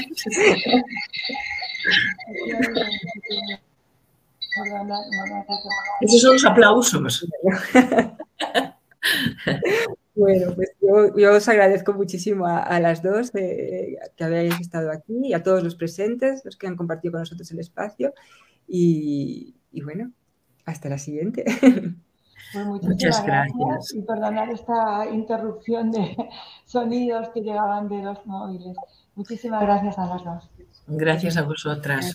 Esos son los aplausos. Bueno, pues yo, os agradezco muchísimo a, las dos que habéis estado aquí y a todos los presentes, los que han compartido con nosotros el espacio. Y, bueno, hasta la siguiente. Pues Muchas gracias. Y perdonar esta interrupción de sonidos que llegaban de los móviles. Muchísimas gracias a las dos. Gracias a vosotras.